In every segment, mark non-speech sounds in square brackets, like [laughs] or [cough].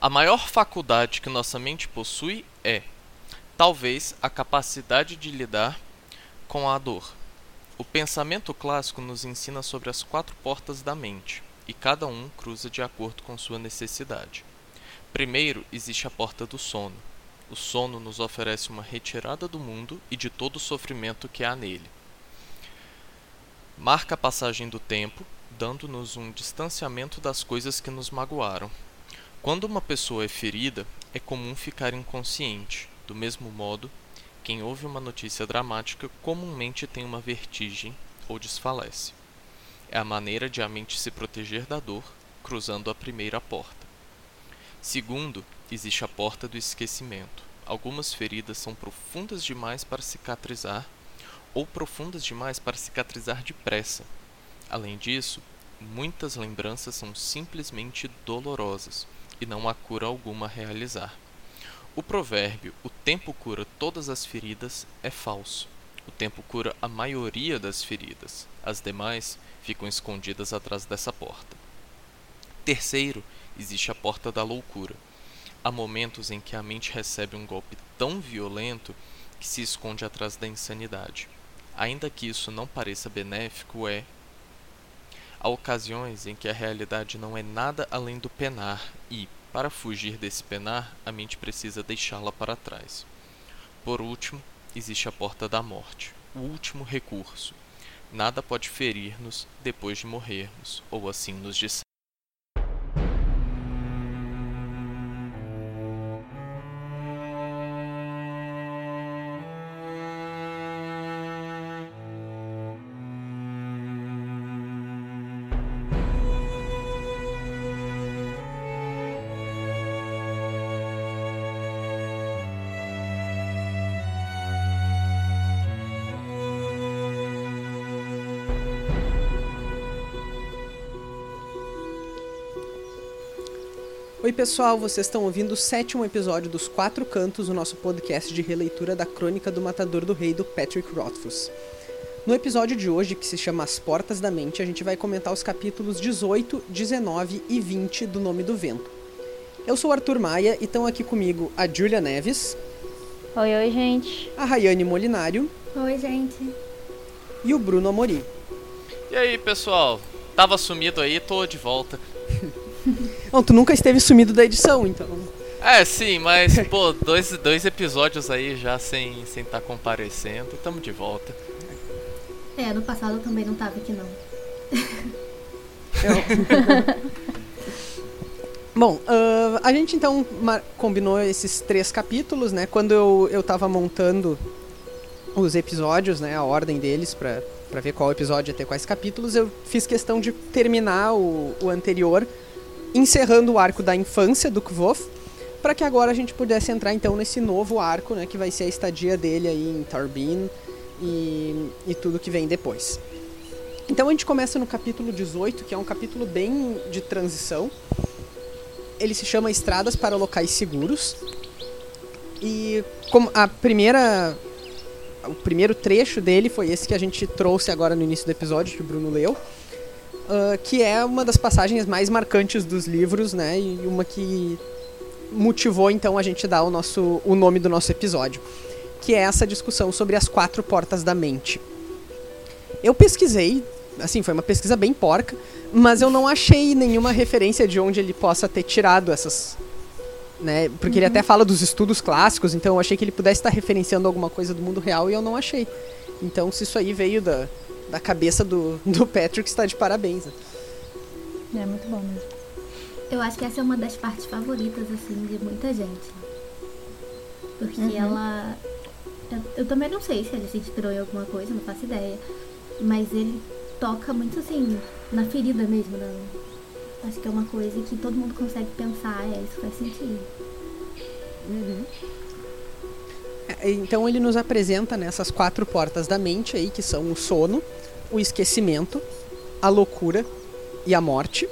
A maior faculdade que nossa mente possui é, talvez, a capacidade de lidar com a dor. O pensamento clássico nos ensina sobre as quatro portas da mente, e cada um cruza de acordo com sua necessidade. Primeiro existe a porta do sono. O sono nos oferece uma retirada do mundo e de todo o sofrimento que há nele. Marca a passagem do tempo, dando-nos um distanciamento das coisas que nos magoaram. Quando uma pessoa é ferida, é comum ficar inconsciente. Do mesmo modo, quem ouve uma notícia dramática comumente tem uma vertigem ou desfalece. É a maneira de a mente se proteger da dor, cruzando a primeira porta. Segundo, existe a porta do esquecimento. Algumas feridas são profundas demais para cicatrizar ou profundas demais para cicatrizar depressa. Além disso, muitas lembranças são simplesmente dolorosas e não há cura alguma a realizar. O provérbio o tempo cura todas as feridas é falso. O tempo cura a maioria das feridas, as demais ficam escondidas atrás dessa porta. Terceiro, existe a porta da loucura. Há momentos em que a mente recebe um golpe tão violento que se esconde atrás da insanidade. Ainda que isso não pareça benéfico, é. Há ocasiões em que a realidade não é nada além do penar e, para fugir desse penar, a mente precisa deixá-la para trás. Por último, existe a porta da morte, o último recurso. Nada pode ferir-nos depois de morrermos, ou assim nos disseram. Pessoal, vocês estão ouvindo o sétimo episódio dos Quatro Cantos, o nosso podcast de releitura da Crônica do Matador do Rei do Patrick Rothfuss. No episódio de hoje, que se chama As Portas da Mente, a gente vai comentar os capítulos 18, 19 e 20 do Nome do Vento. Eu sou o Arthur Maia e estão aqui comigo a Julia Neves. Oi, oi, gente. A Rayane Molinário. Oi, gente. E o Bruno Amorim. E aí, pessoal? Tava sumido aí, tô de volta. [laughs] Não, tu nunca esteve sumido da edição, então. É, [laughs] sim, mas, pô, dois, dois episódios aí já sem estar sem tá comparecendo. Tamo de volta. É, no passado eu também não tava aqui, não. [laughs] Bom, uh, a gente então combinou esses três capítulos, né? Quando eu, eu tava montando os episódios, né? A ordem deles pra, pra ver qual episódio ia ter quais capítulos, eu fiz questão de terminar o, o anterior encerrando o arco da infância do Kvof, para que agora a gente pudesse entrar então nesse novo arco, né, que vai ser a estadia dele aí em Tarbin e, e tudo que vem depois. Então a gente começa no capítulo 18, que é um capítulo bem de transição. Ele se chama Estradas para Locais Seguros. E como a primeira o primeiro trecho dele foi esse que a gente trouxe agora no início do episódio que o Bruno leu uh, que é uma das passagens mais marcantes dos livros, né? E uma que motivou então a gente dar o nosso o nome do nosso episódio, que é essa discussão sobre as quatro portas da mente. Eu pesquisei, assim, foi uma pesquisa bem porca, mas eu não achei nenhuma referência de onde ele possa ter tirado essas né? Porque uhum. ele até fala dos estudos clássicos, então eu achei que ele pudesse estar referenciando alguma coisa do mundo real e eu não achei. Então, se isso aí veio da, da cabeça do, do Patrick está de parabéns. É muito bom mesmo. Eu acho que essa é uma das partes favoritas, assim, de muita gente. Porque uhum. ela. Eu, eu, também não sei se ele se inspirou em alguma coisa, não faço ideia. Mas ele toca muito assim, na ferida mesmo. Né? Acho que é uma coisa que todo mundo consegue pensar, é, isso faz sentido. Uhum. É, então ele nos apresenta nessas quatro portas da mente aí, que são o sono, o esquecimento, a loucura e a morte.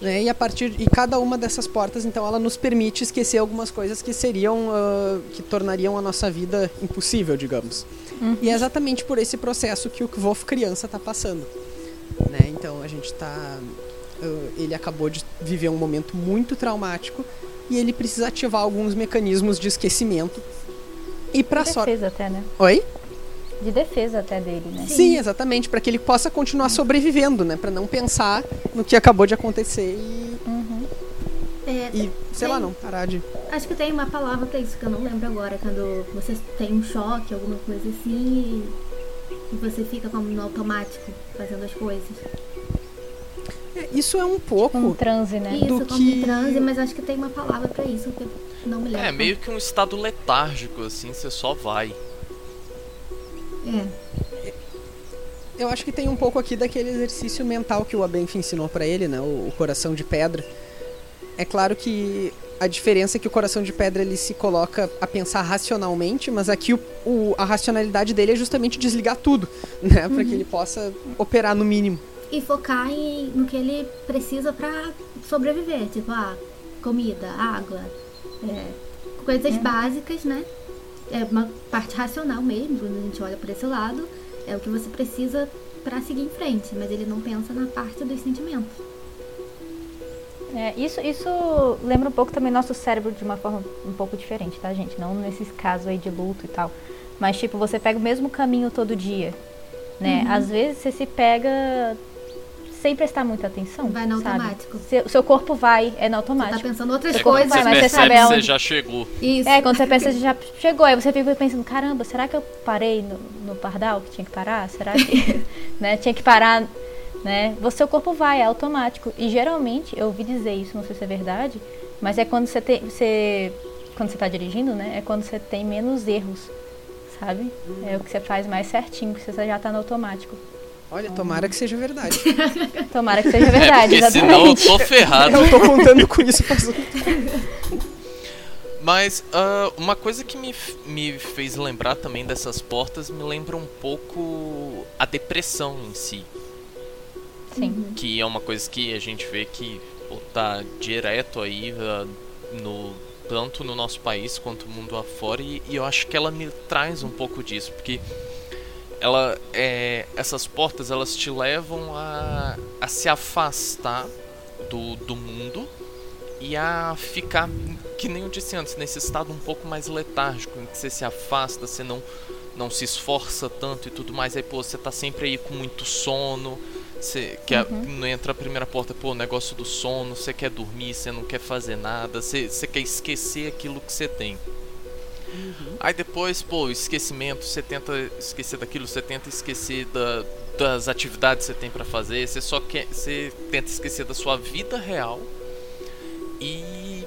Né? E a partir e cada uma dessas portas, então, ela nos permite esquecer algumas coisas que seriam uh, que tornariam a nossa vida impossível, digamos. Uhum. E é exatamente por esse processo que o Kvof criança está passando. Né? Então a gente está uh, ele acabou de viver um momento muito traumático e ele precisa ativar alguns mecanismos de esquecimento. E De sorte. até, né? Oi? De defesa até dele, né? Sim, exatamente, para que ele possa continuar sobrevivendo, né? Para não pensar no que acabou de acontecer e, Uhum. É, e sei lá, tem- não parar de. Acho que tem uma palavra pra isso que eu não lembro agora, quando você tem um choque, alguma coisa assim, e, e você fica como no automático fazendo as coisas. É, Isso é um pouco. Um transe, né? Isso, Do como que- transe, mas acho que tem uma palavra pra isso que eu não me lembro. É, meio que um estado letárgico, assim, você só vai. É. Eu acho que tem um pouco aqui daquele exercício mental que o Abenf ensinou pra ele, né? O, o coração de pedra. É claro que a diferença é que o coração de pedra ele se coloca a pensar racionalmente, mas aqui o, o- a racionalidade dele é justamente desligar tudo, [laughs] né? Pra que ele possa operar no mínimo. E focar em, no que ele precisa pra sobreviver, tipo, ah, comida, água, é, coisas básicas, né? É uma parte racional mesmo, quando a gente olha por esse lado, é o que você precisa pra seguir em frente, mas ele não pensa na parte dos sentimentos. É, isso, isso lembra um pouco também nosso cérebro de uma forma um pouco diferente, tá, gente? Não nesses casos aí de luto e tal. Mas, tipo, você pega o mesmo caminho todo dia, né? Às vezes você se pega sem prestar muita atenção. Vai no sabe? automático. Seu, seu corpo vai, é no Você tá automático. pensando outras Seu coisas. vai, Você mas você sabe que você já chegou. Isso. É, quando você pensa, você já chegou, aí você fica pensando, caramba, será que eu parei no, no pardal que tinha que parar? Será que [laughs] né, tinha que parar, né? Você, seu corpo vai, é automático. E geralmente, eu ouvi dizer isso, não sei se é verdade, mas é quando você tem, você, quando você tá dirigindo, né? É quando você tem menos erros, sabe? É o que você faz mais certinho, que você já tá no automático. Olha, tomara que seja verdade. [laughs] Tomara que seja É, verdade, porque senão eu exatamente. tô ferrado. Eu tô contando com isso faz um tempo. Mas ah, uma coisa que me, me fez lembrar também dessas portas me lembra um pouco a depressão em si. Sim. Que é uma coisa que a gente vê que pô, tá direto aí ah, no tanto no nosso país quanto no mundo afora e, e eu acho que ela me traz um pouco disso porque ela é, essas portas elas te levam a, a se afastar do, do mundo e a ficar que nem eu disse antes nesse estado um pouco mais letárgico em que você se afasta você não não se esforça tanto e tudo mais aí pô você tá sempre aí com muito sono você quer, não entra a primeira porta, pô, o negócio do sono, você quer dormir, você não quer fazer nada, você, você quer esquecer aquilo que você tem. Aí depois, pô, esquecimento, você tenta esquecer daquilo, você tenta esquecer da, das atividades que você tem pra fazer, você só quer, você tenta esquecer da sua vida real e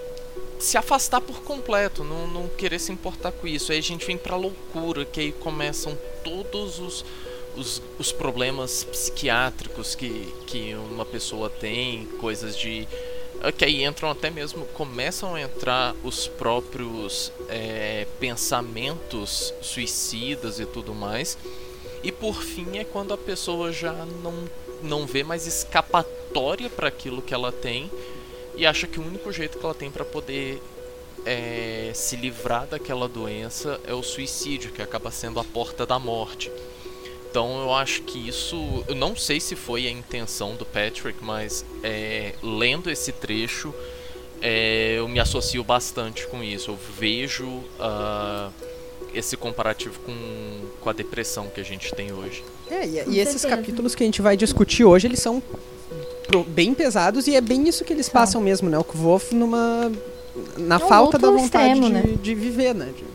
se afastar por completo, não, não querer se importar com isso. Aí a gente vem pra loucura, que aí começam todos os, os, os problemas psiquiátricos que, que uma pessoa tem, coisas de. Eh, Que aí entram até mesmo, começam a entrar os próprios eh, pensamentos suicidas e tudo mais. E por fim é quando a pessoa já não, não vê mais escapatória para aquilo que ela tem e acha que o único jeito que ela tem para poder é, se livrar daquela doença é o suicídio, que acaba sendo a porta da morte. Então eu acho que isso, eu não sei se foi a intenção do Patrick, mas é, lendo esse trecho é, eu me associo bastante com isso. Eu vejo ah, esse comparativo com, com a depressão que a gente tem hoje. É, e, e esses capítulos que a gente vai discutir hoje, eles são bem pesados e é bem isso que eles passam mesmo, né? O Kvolf numa na É um falta da vontade extremo, de, né? de viver, né? De-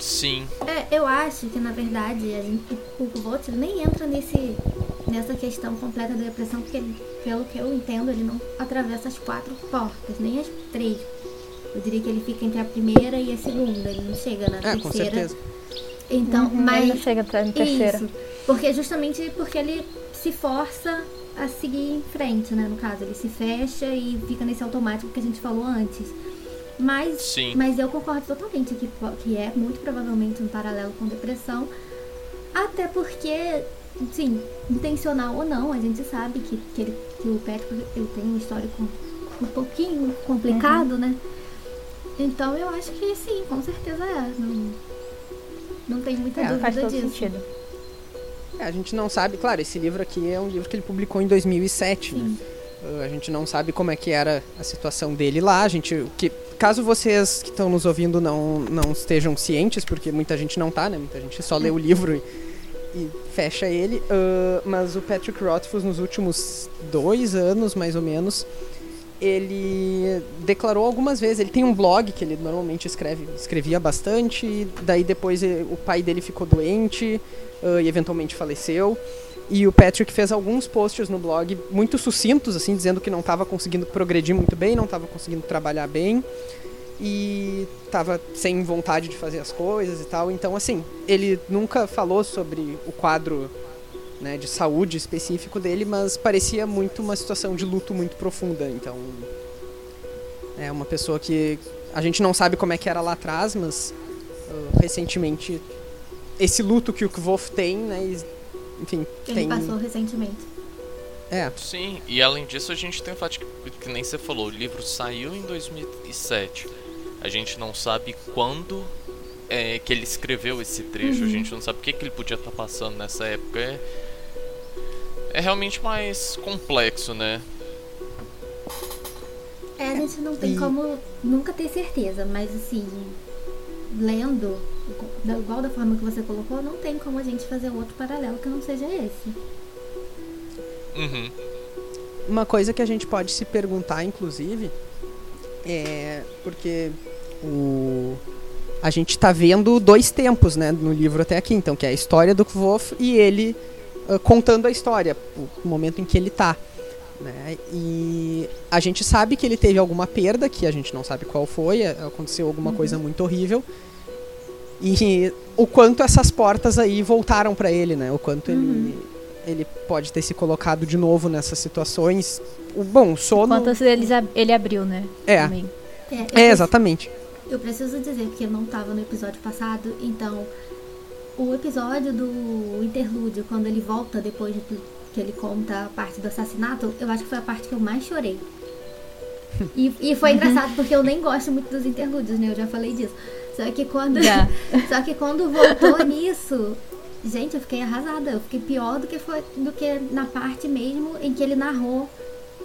Sim, É, eu acho que na verdade a gente, o nem entra nesse, nessa questão completa da depressão, porque ele, pelo que eu entendo, ele não atravessa as quatro portas, nem as três. Eu diria que ele fica entre a primeira e a segunda, ele não chega na É, com terceira. certeza. Então, Uhum, mas ele não chega na terceira. Isso. Porque justamente porque ele se força a seguir em frente, né? No caso, ele se fecha e fica nesse automático que a gente falou antes. Mas, Sim. mas eu concordo totalmente que, que é muito provavelmente um paralelo com depressão. Até porque, sim, intencional ou não, a gente sabe que, que, ele, que o Patrick ele tem um histórico um pouquinho complicado, né? Então eu acho que sim, com certeza é. Não, não tem muita É, dúvida Faz todo disso. sentido. É, a gente não sabe, claro, esse livro aqui é um livro que ele publicou em 2007, né? Sim. Uh, a gente não sabe como é que era a situação dele lá. A gente, que, caso vocês que estão nos ouvindo não, não estejam cientes, porque muita gente não tá, né? Muita gente só lê o livro e, e fecha ele. Uh, mas o Patrick Rothfuss, nos últimos dois anos, mais ou menos, ele declarou algumas vezes. Ele tem um blog que ele normalmente escreve, escrevia bastante. Daí depois ele, o pai dele ficou doente uh, e eventualmente faleceu. E o Patrick fez alguns posts no blog muito sucintos, assim, dizendo que não estava conseguindo progredir muito bem, não estava conseguindo trabalhar bem e estava sem vontade de fazer as coisas e tal. Então, assim, ele nunca falou sobre o quadro né, de saúde específico dele, mas parecia muito uma situação de luto muito profunda. Então, é uma pessoa que a gente não sabe como é que era lá atrás, mas uh, recentemente esse luto que o Kvof tem, né, enfim, Ele tem... passou recentemente. É. Sim, e além disso a gente tem o fato que, que nem você falou, o livro saiu em 2007. A gente não sabe quando é, que ele escreveu esse trecho, Uhum. a gente não sabe o que, que ele podia estar passando nessa época. É, é realmente mais complexo, né? É, a gente não tem E- como nunca ter certeza, mas assim, lendo, da- igual da forma que você colocou, não tem como a gente fazer outro paralelo que não seja esse. Uhum. Uma coisa que a gente pode se perguntar, inclusive, é porque o a gente tá vendo dois tempos, né, no livro até aqui, então, que é a história do Kvof e ele ah, contando a história, o momento em que ele tá, né? E a gente sabe que ele teve alguma perda, que a gente não sabe qual foi, aconteceu alguma coisa muito horrível. E o quanto essas portas aí voltaram pra ele, né? O quanto ele ele pode ter se colocado de novo nessas situações. O bom, o sono Quantas eles ab- ele abriu, né? É. Também. É, É, exatamente. Eu preciso dizer que eu não tava no episódio passado, então o episódio do interlúdio, quando ele volta depois de que ele conta a parte do assassinato, eu acho que foi a parte que eu mais chorei. E, e foi engraçado porque eu nem gosto muito dos interlúdios, né? Eu já falei disso. Só que quando, Já. [laughs] só que quando voltou nisso, gente, eu fiquei arrasada. Eu fiquei pior do que foi do que na parte mesmo em que ele narrou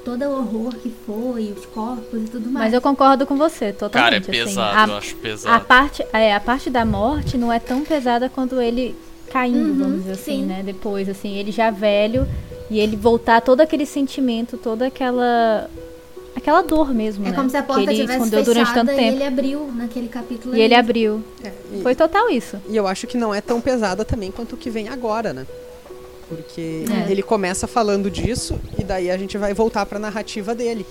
todo o horror que foi, os corpos e tudo mais. Mas eu concordo com você, Cara, é totalmente. assim. pesado, eu A- acho A pesado. parte, é, a parte da morte não é tão pesada quanto ele caindo, Uhum, vamos dizer assim, sim. né? Depois, assim, ele já velho e ele voltar todo aquele sentimento, toda aquela aquela dor mesmo, É né? como se a porta que ele tivesse escondeu durante tanto fechada e tempo. ele abriu naquele capítulo E ele ali. abriu. É, e, Foi total isso. e eu acho que não é tão pesada também quanto o que vem agora, né? Porque É. ele começa falando disso e daí a gente vai voltar pra narrativa dele.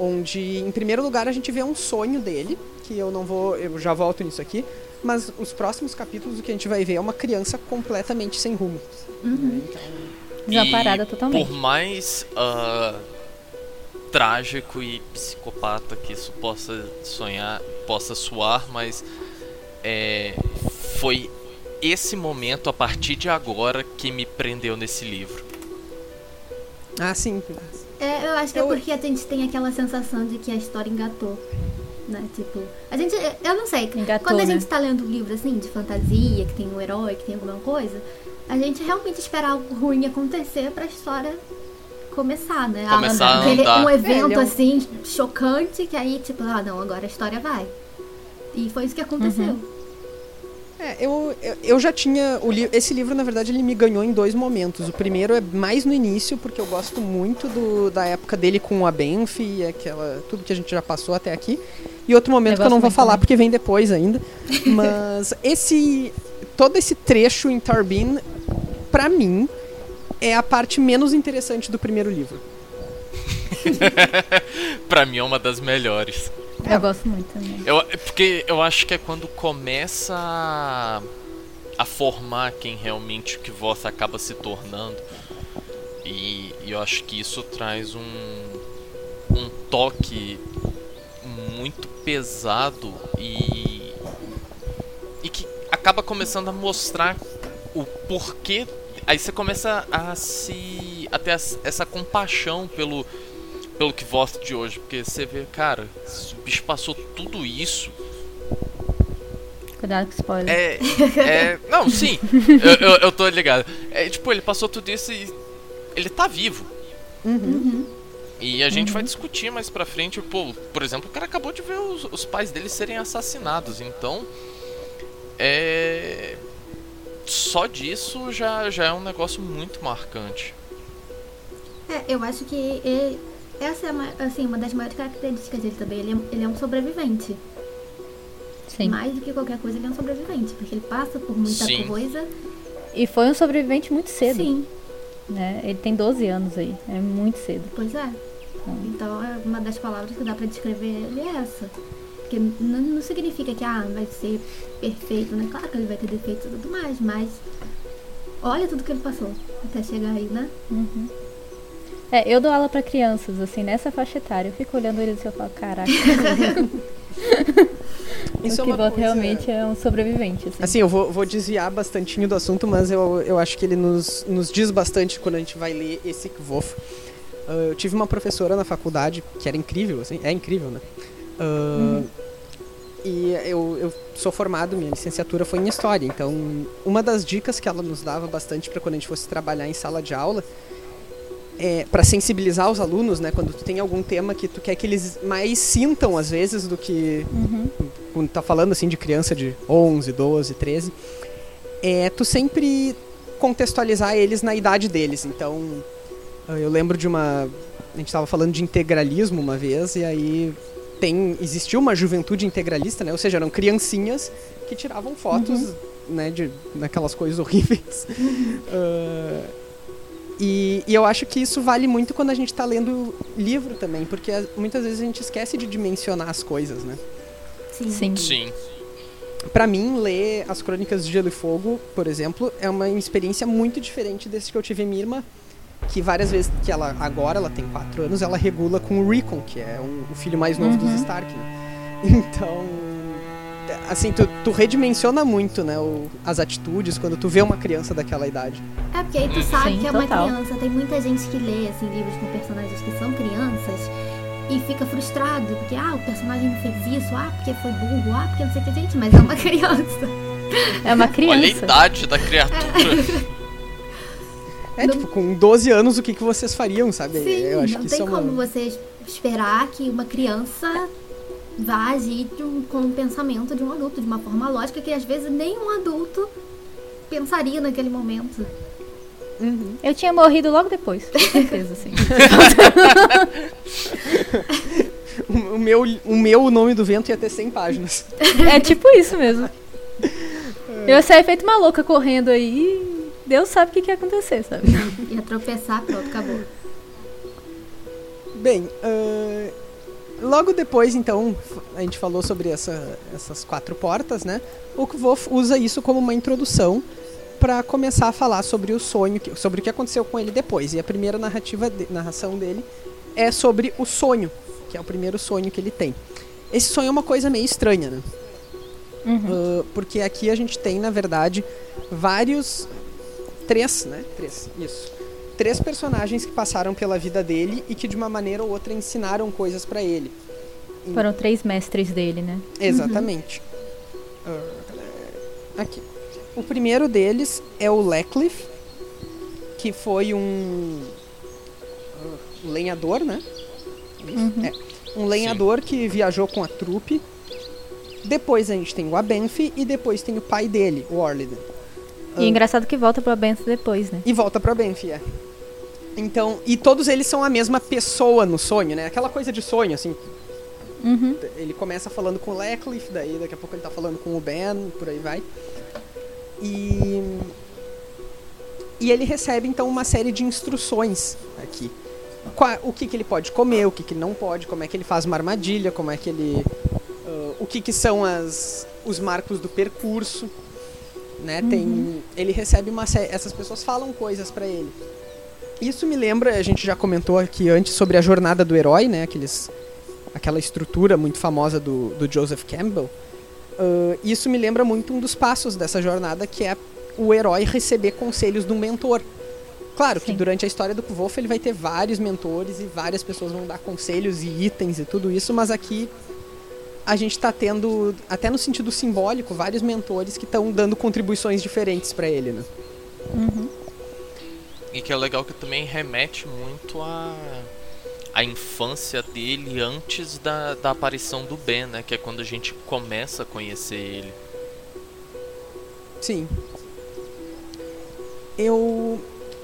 Onde, em primeiro lugar, a gente vê um sonho dele, que eu não vou. Eu já volto nisso aqui. Mas os próximos capítulos o que a gente vai ver é uma criança completamente sem rumo. Uhum. Desamparada E totalmente. Por mais ah, trágico e psicopata que isso possa sonhar, possa soar, mas é, foi esse momento a partir de agora que me prendeu nesse livro. Ah, sim. É, eu acho que Eu- é porque a gente tem aquela sensação de que a história engatou. Né? Tipo, a gente. Eu não sei. Engatou, quando a né? gente tá lendo um livro assim, de fantasia, que tem um herói, que tem alguma coisa, a gente realmente espera algo ruim acontecer pra história começar, né? Começar a Aquele- andar. um É, ele evento é um- assim, chocante, que aí, tipo, ah, não, agora a história vai. E foi isso que aconteceu. É, eu, eu, já tinha. O li esse livro, na verdade, ele me ganhou em dois momentos. O primeiro é mais no início, porque eu gosto muito do, da época dele com a Benf e aquela, tudo que a gente já passou até aqui. E outro momento Eu que eu não vou falar também. porque vem depois ainda. [laughs] Mas esse. Todo esse trecho em Tarbin, pra mim, é a parte menos interessante do primeiro livro. [laughs] pra mim é uma das melhores. Eu gosto muito também. Eu, porque eu acho que é quando começa a, a formar quem realmente o que você acaba se tornando. E, e eu acho que isso traz um, um toque muito pesado e, e que acaba começando a mostrar o porquê. Aí você começa a se. a ter essa compaixão pelo, pelo que vosta de hoje. Porque você vê, cara, esse bicho passou tudo isso. Cuidado com spoiler. É. é [laughs] não, sim. Eu, eu, eu tô ligado. É tipo, ele passou tudo isso e. Ele tá vivo. Uhum. E a gente vai discutir mais pra frente, pô, por exemplo, o cara acabou de ver os, os pais dele serem assassinados, então é só disso já, já é um negócio muito marcante. É, eu acho que ele- essa é uma, assim, uma das maiores características dele também. Ele é, ele é um sobrevivente. Sim. Mais do que qualquer coisa, ele é um sobrevivente. Porque ele passa por muita Sim. coisa. E foi um sobrevivente muito cedo. Sim, Né? Ele tem 12 anos aí. É muito cedo. pois é. Então, é uma das palavras que dá pra descrever ele é essa. Porque n- não significa que, ah, vai ser perfeito, né? Claro que ele vai ter defeitos e tudo mais, mas... Olha tudo que ele passou até chegar aí, né? É, eu dou aula pra crianças, assim, nessa faixa etária. Eu fico olhando eles e eu falo, caraca, [laughs] Isso o é que uma bota coisa... realmente é um sobrevivente, assim. Assim, eu vou, vou desviar bastantinho do assunto, mas eu, eu acho que ele nos, nos diz bastante quando a gente vai ler esse Kvof. Ah, eu tive uma professora na faculdade que era incrível, assim, é incrível, né? Ah, E eu, eu sou formado, minha licenciatura foi em História, então uma das dicas que ela nos dava bastante para quando a gente fosse trabalhar em sala de aula é para sensibilizar os alunos, né? Quando tu tem algum tema que tu quer que eles mais sintam às vezes do que Uhum. quando tá falando assim de criança de 11, 12, 13, é tu sempre contextualizar eles na idade deles. Então, eu lembro de uma a gente tava falando de integralismo uma vez e aí tem existiu uma juventude integralista, né? Ou seja, eram criancinhas que tiravam fotos, né, de naquelas coisas horríveis. Ah, e, e eu acho que isso vale muito quando a gente tá lendo livro também, porque ah, muitas vezes a gente esquece de dimensionar as coisas, né? Sim. Sim. Sim. Pra mim, ler as Crônicas de Gelo e Fogo, por exemplo, é uma experiência muito diferente desse que eu tive em minha irmã. Que várias vezes, que ela agora ela tem 4 anos, ela regula com o Rickon, que é um- o filho mais novo dos Stark. né? Então, assim, tu, tu redimensiona muito, né, o- as atitudes quando tu vê uma criança daquela idade. É porque aí tu sabe Sim, que é uma total. criança. Tem muita gente que lê assim, livros com personagens que são crianças e fica frustrado. Porque, ah, o personagem não fez isso, ah, porque foi burro, ah, porque não sei o que. Gente, mas é uma [laughs] criança. É uma Olha a criança. idade da criatura. [laughs] É, Não- tipo, com 12 anos, o que, que vocês fariam, sabe? Sim, eu acho não que isso tem é uma... como você esperar que uma criança vá agir de um- com o pensamento de um adulto, de uma forma lógica que às vezes nem um adulto pensaria naquele momento. Eu tinha morrido logo depois, com [laughs] certeza, assim. [laughs] O meu, o meu O Nome do Vento ia ter 100 páginas. É tipo isso mesmo. [laughs] Eu ia sair feito uma louca correndo aí Deus sabe o que, que ia acontecer, sabe? Ia tropeçar, pronto, acabou. Bem, ah, logo depois, então, a gente falou sobre essa- essas quatro portas, né? O Kvof usa isso como uma introdução para começar a falar sobre o sonho, sobre o que aconteceu com ele depois. E a primeira narrativa, de- narração dele é sobre o sonho, que é o primeiro sonho que ele tem. Esse sonho é uma coisa meio estranha, né? Ah, porque aqui a gente tem, na verdade, vários. Três, né? Três, isso. Três personagens que passaram pela vida dele e que de uma maneira ou outra ensinaram coisas pra ele. Foram três mestres dele, né? Exatamente. Ah, aqui. O primeiro deles é o Lecliffe, que foi um ah, lenhador, né? É, um lenhador que viajou com a trupe. Depois a gente tem o Abenfi e depois tem o pai dele, o Orliden. E é engraçado que volta pro Abenço depois, né? E volta pra Benfi, é. Então, e todos eles são a mesma pessoa no sonho, né? Aquela coisa de sonho, assim. Uhum. Ele começa falando com o Lecliffe, daí daqui a pouco ele tá falando com o Ben, por aí vai. E. E ele recebe então uma série de instruções aqui. Qua- o que, que ele pode comer, o que, que não pode, como é que ele faz uma armadilha, como é que ele. ah, o que, que são as, os marcos do percurso. Né? Tem, ele recebe uma série. Essas pessoas falam coisas pra ele. Isso me lembra, a gente já comentou aqui antes sobre a jornada do herói, né? Aqueles, aquela estrutura muito famosa do, do Joseph Campbell. Ah, isso me lembra muito um dos passos dessa jornada, que é o herói receber conselhos de um mentor. Claro que Sim. durante a história do Kvolf ele vai ter vários mentores e várias pessoas vão dar conselhos e itens e tudo isso, mas aqui a gente está tendo, até no sentido simbólico, vários mentores que estão dando contribuições diferentes para ele, né? E que é legal que também remete muito a, a infância dele antes da, da aparição do Ben, né? Que é quando a gente começa a conhecer ele. Sim. Eu.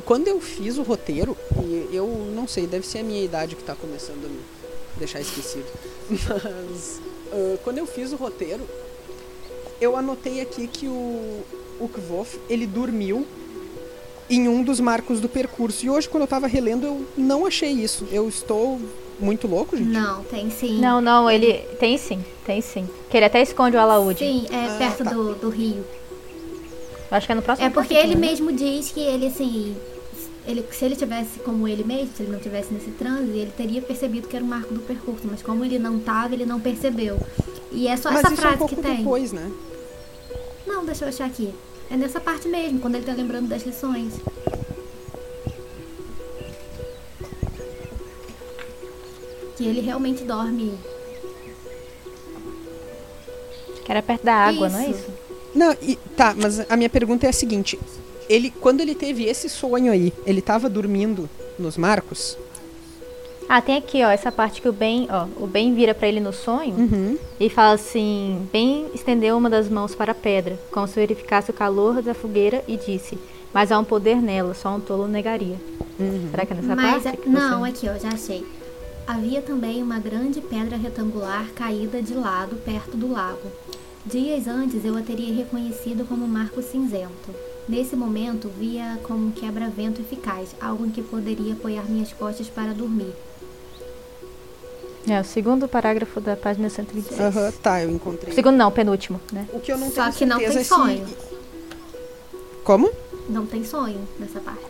Quando eu fiz o roteiro, e eu não sei, deve ser a minha idade que tá começando a me deixar esquecido. [laughs] Mas. Uh, quando eu fiz o roteiro, eu anotei aqui que o, o Kvof, ele dormiu em um dos marcos do percurso. E hoje, quando eu tava relendo, eu não achei isso. Eu estou muito louco, gente? Não, tem sim. Não, não, ele. Tem sim, tem sim. Que ele até esconde o alaúde. Sim, é Ah, perto tá. do, do rio. Acho que é no próximo É porque ele né? mesmo diz que ele, assim. Ele, se ele tivesse como ele mesmo, se ele não tivesse nesse transe, ele teria percebido que era um marco do percurso. Mas como ele não tava, ele não percebeu. E é só Mas essa isso é um frase pouco que tem. depois, né? Não, deixa eu achar aqui. É nessa parte mesmo, quando ele tá lembrando das lições. Que ele realmente dorme. Que era perto da água, não é Isso. isso? Não, e, tá, mas a minha pergunta é a seguinte. Ele, quando ele teve esse sonho aí, ele tava dormindo nos marcos? Ah, tem aqui, ó, essa parte que o Ben, ó, o Ben vira pra ele no sonho Uhum. e fala assim: Ben estendeu uma das mãos para a pedra, como se verificasse o calor da fogueira e disse: Mas há um poder nela, só um tolo negaria. Será que é nessa Mas, parte? é- que não, você- aqui, ó, já achei. Havia também uma grande pedra retangular caída de lado perto do lago. Dias antes eu a teria reconhecido como Marco Cinzento. Nesse momento, via como um quebra-vento eficaz, algo em que poderia apoiar minhas costas para dormir. É, o segundo parágrafo da página 126. Aham, tá, eu encontrei. Segundo não, penúltimo, né? O que eu não Só tenho que não certeza tem se- sonho. Como? Não tem sonho nessa parte.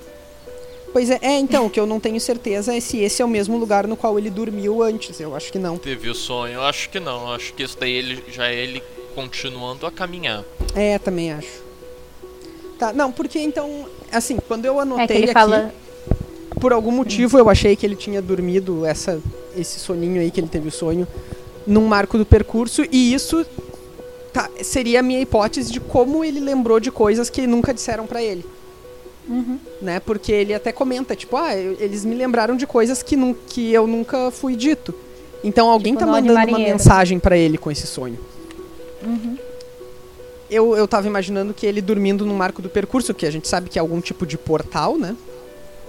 Pois é, é, então, o que eu não tenho certeza é se esse é o mesmo lugar no qual ele dormiu antes. Eu acho que não. Teve o sonho? Eu acho que não. Eu acho que isso daí ele, já é ele continuando a caminhar. É, também acho. Tá, não, porque então, assim, quando eu É anotei ele aqui, fala. por algum motivo eu achei que ele tinha dormido essa, esse soninho aí que ele teve o sonho num marco do percurso e isso tá, seria a minha hipótese de como ele lembrou de coisas que nunca disseram pra ele. Uhum. né? Porque ele até comenta, tipo, ah, eles me lembraram de coisas que, nun- que eu nunca fui dito. Então alguém Tipo tá mandando uma mensagem pra ele com esse sonho. Uhum. Eu, eu tava imaginando que ele dormindo no marco do percurso, que a gente sabe que é algum tipo de portal, né?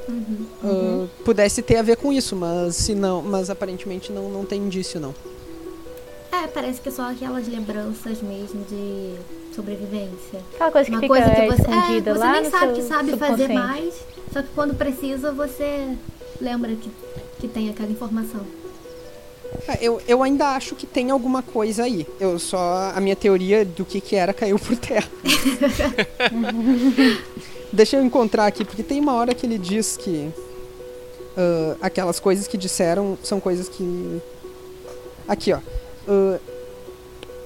Uhum. ah, pudesse ter a ver com isso, mas se não, mas aparentemente não, não tem indício, não. É, parece que é só aquelas lembranças mesmo de sobrevivência. Aquela coisa que Uma fica coisa que é, você, escondida é, você lá nem no sabe seu que sabe fazer mais, só que quando precisa você lembra que, que tem aquela informação. É, Eu, eu ainda acho que tem alguma coisa aí. Eu só a minha teoria do que que era caiu por terra. [laughs] Deixa eu encontrar aqui porque tem uma hora que ele diz que ah, aquelas coisas que disseram são coisas que aqui ó. Ah,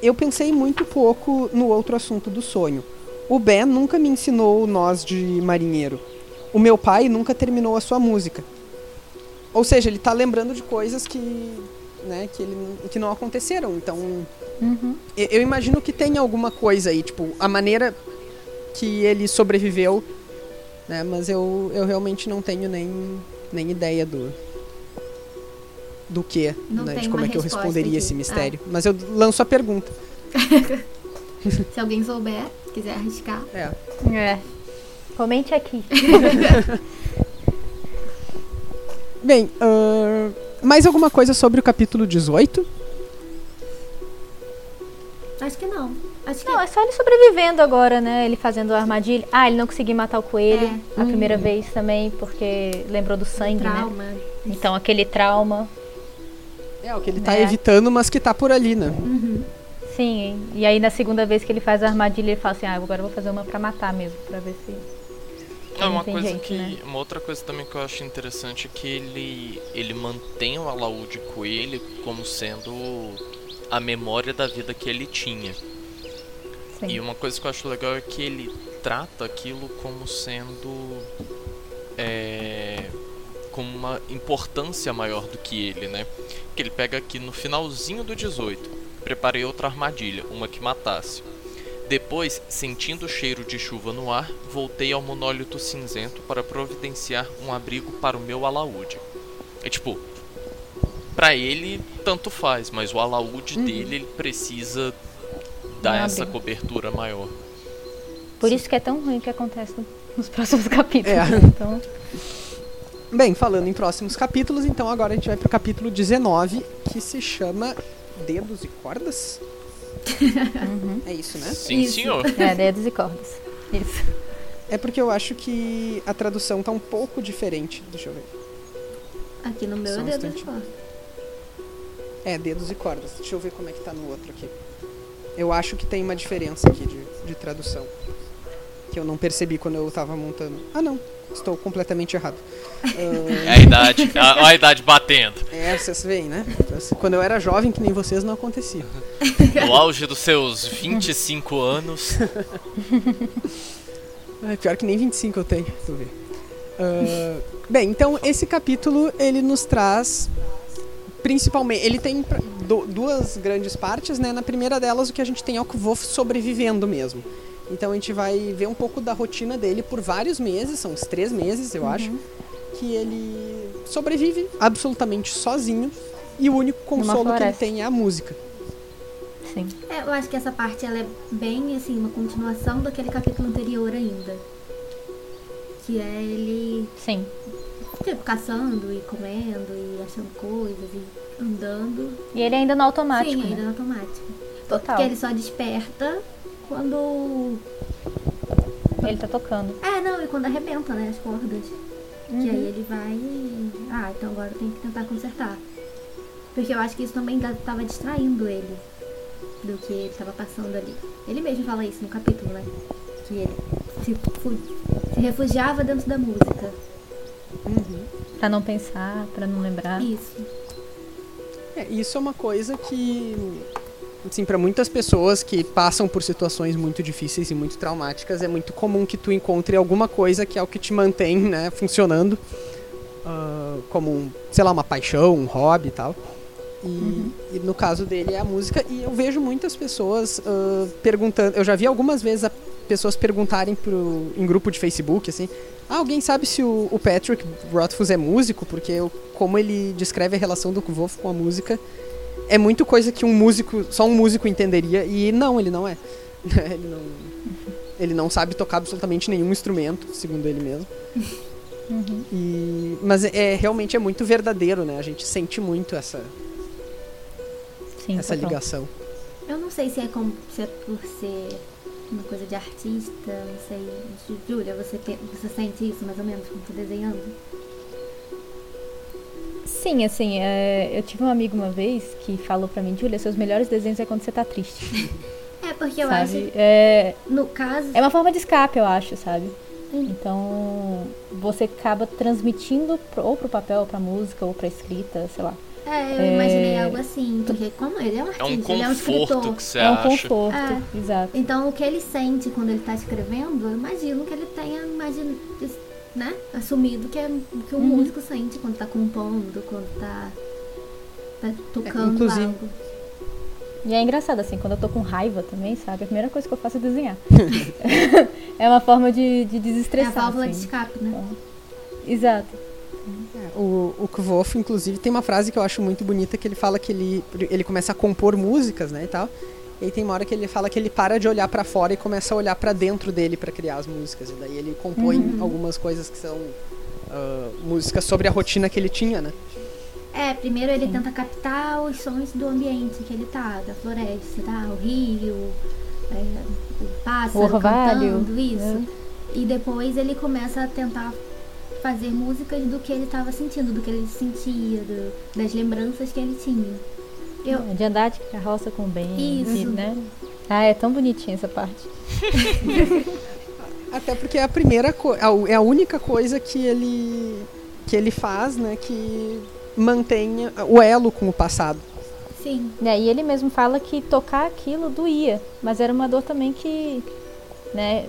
eu pensei muito pouco no outro assunto do sonho. O Ben nunca me ensinou o nós de marinheiro. O meu pai nunca terminou a sua música. Ou seja, ele tá lembrando de coisas que, né, que, ele, que não aconteceram. Então, Uhum. eu, eu imagino que tem alguma coisa aí, tipo, a maneira que ele sobreviveu, né? Mas eu, eu realmente não tenho nem, nem ideia do do que, né, de como é que eu responderia aqui. esse mistério. Mas eu lanço a pergunta. [laughs] Se alguém souber, quiser arriscar. É. É. Comente aqui. [laughs] Bem, ahn, mais alguma coisa sobre o capítulo 18? Acho que não. Acho que Não, é só ele sobrevivendo agora, né? Ele fazendo a armadilha. Ah, ele não conseguiu matar o coelho É. a primeira vez também, porque lembrou do sangue, né? trauma. Então aquele trauma. É, o que ele tá É. evitando, mas que tá por ali, né? Uhum. Sim, e aí na segunda vez que ele faz a armadilha, ele fala assim: ah, agora eu vou fazer uma pra matar mesmo, pra ver se. É uma coisa que. né? Uma outra coisa também que eu acho interessante é que ele. ele mantém o alaúde com ele como sendo a memória da vida que ele tinha. Sim. E uma coisa que eu acho legal é que ele trata aquilo como sendo. É, com uma importância maior do que ele, né? Que ele pega aqui no finalzinho do 18. Preparei outra armadilha, uma que matasse. Depois, sentindo o cheiro de chuva no ar, voltei ao monólito cinzento para providenciar um abrigo para o meu alaúde. É tipo, pra ele tanto faz, mas o alaúde Uhum. dele ele precisa dar Não essa cobertura maior. Por isso que é tão ruim o que acontece no- [laughs] nos próximos capítulos. É. [laughs] Então, Bem, falando em próximos capítulos, então agora a gente vai pro capítulo 19, que se chama Dedos e Cordas? Uhum. É isso, né? Sim, Isso. senhor. é, dedos e cordas. Isso. É porque eu acho que a tradução tá um pouco diferente. Deixa eu ver. Aqui no meu Só é um dedo de instante. cor. É, dedos e cordas. Deixa eu ver como é que tá no outro aqui. Eu acho que tem uma diferença aqui de, de tradução. Que eu não percebi quando eu tava montando. Ah, não. Estou completamente errado. É a idade, a, a idade batendo. É, vocês veem, né? Quando eu era jovem, que nem vocês, não acontecia. No auge dos seus 25 anos. É, pior que nem 25 eu tenho, tu vê. Ah, bem, então esse capítulo ele nos traz principalmente, ele tem duas grandes partes, né? Na primeira delas o que a gente tem é o Kvolf sobrevivendo mesmo. Então a gente vai ver um pouco da rotina dele por vários meses, são uns três meses, eu acho, que ele sobrevive absolutamente sozinho e o único consolo que ele tem é a música. Sim. É, eu acho que essa parte ela é bem assim, uma continuação daquele capítulo anterior ainda. Que é ele Sim. tipo, caçando e comendo e achando coisas e andando. E ele ainda no automático. Sim, ainda né? no automático. Total. Porque ele só desperta quando. Ele tá tocando. É, não, e quando arrebenta, né, as cordas. Que Uhum. aí ele vai. e- Ah, então agora eu tenho que tentar consertar. Porque eu acho que isso também tava distraindo ele do que ele tava passando ali. Ele mesmo fala isso no capítulo, né? Que ele se, se refugiava dentro da música. Pra não pensar, pra não lembrar. Isso. É, isso é uma coisa que, assim, para muitas pessoas que passam por situações muito difíceis e muito traumáticas, é muito comum que tu encontre alguma coisa que é o que te mantém, né, funcionando, ah, como, um, sei lá, uma paixão, um hobby e tal. E, e no caso dele é a música. E eu vejo muitas pessoas ah, perguntando. Eu já vi algumas vezes pessoas perguntarem pro, em grupo de Facebook, assim. Ah, alguém sabe se o, o Patrick Rothfuss é músico? Porque eu- como ele descreve a relação do Kvolf com a música, é muito coisa que um músico, só um músico entenderia. E não, ele não é. [laughs] ele, não, ele não sabe tocar absolutamente nenhum instrumento, segundo ele mesmo. Uhum. E, mas é, realmente é muito verdadeiro, né? A gente sente muito essa, Sim, essa total. ligação. Eu não sei se é, como, se é por ser uma coisa de artista, não sei. Júlia, você, tem- você sente isso mais ou menos quando tá desenhando? Sim, assim, é, eu tive um amigo uma vez que falou pra mim, Julia, seus melhores desenhos é quando você tá triste, [laughs] É, porque eu sabe? acho, É, no caso. é uma forma de escape, eu acho, sabe? Então, você acaba transmitindo pro- ou pro papel, ou pra música, ou pra escrita, sei lá. É, eu É. imaginei algo assim, porque como ele é um artista, É um ele é um escritor. que você é um acha. conforto, É. exato. Então o que ele sente quando ele tá escrevendo, eu imagino que ele tenha imagina, né, assumido que é o que o Uhum. músico sente quando tá compondo, quando tá, tá tocando inclusive- algo. E é engraçado, assim, quando eu tô com raiva também, sabe? A primeira coisa que eu faço é desenhar. [laughs] é uma forma de, de É a desestressar. válvula de assim. escape, né? Exato. É, o, o Kvolf, inclusive, tem uma frase que eu acho muito bonita que ele fala que ele, ele começa a compor músicas, né, e tal. E aí tem uma hora que ele fala que ele para de olhar pra fora e começa a olhar pra dentro dele pra criar as músicas. E daí ele compõe Uhum. algumas coisas que são ah, músicas sobre a rotina que ele tinha, né? É, primeiro ele tenta captar os sons do ambiente que ele tá, da floresta, tá? O rio, é, o pássaro O orvalho, cantando, isso. né? E depois ele começa a tentar fazer músicas do que ele estava sentindo, do que ele sentia, do- das lembranças que ele tinha. Eu, De andar de carroça com o bem. Isso. e, né? Ah, é tão bonitinha essa parte. [laughs] Até porque é a primeira u- é a única coisa que ele que ele faz, né, que mantém o elo com o passado. sim, É, e ele mesmo fala que tocar aquilo doía, mas era uma dor também que, né,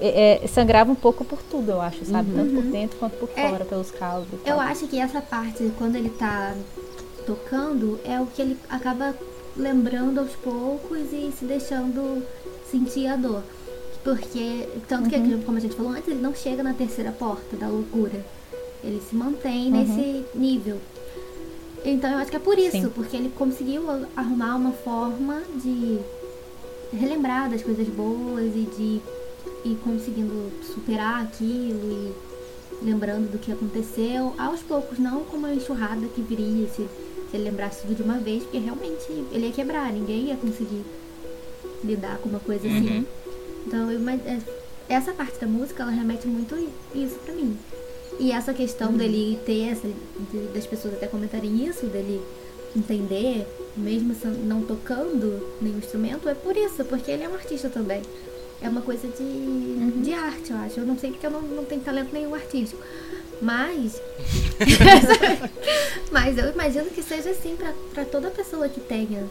é- é, sangrava um pouco por tudo, eu acho, sabe? Tanto por dentro quanto por É. fora, pelos calos eu acho que essa parte, quando ele tá tocando, é o que ele acaba lembrando aos poucos e se deixando sentir a dor. Porque, tanto que, como a gente falou antes, ele não chega na terceira porta da loucura. Ele se mantém nesse nível. Então eu acho que é por isso, Sim. porque ele conseguiu arrumar uma forma de relembrar das coisas boas e de ir conseguindo superar aquilo e lembrando do que aconteceu aos poucos, não como uma enxurrada que viria se ele lembrasse tudo de uma vez, porque realmente ele ia quebrar, ninguém ia conseguir lidar com uma coisa assim. Uhum. Então, eu, mas, é, essa parte da música, ela remete muito isso pra mim. E essa questão dele ter essa, de- das pessoas até comentarem isso, dele entender, mesmo não tocando nenhum instrumento, é por isso, porque ele é um artista também. É uma coisa de, de arte, eu acho. Eu não sei porque eu não, não tenho talento nenhum artístico. Mas. [laughs] mas eu imagino que seja assim pra, pra toda pessoa que tenha,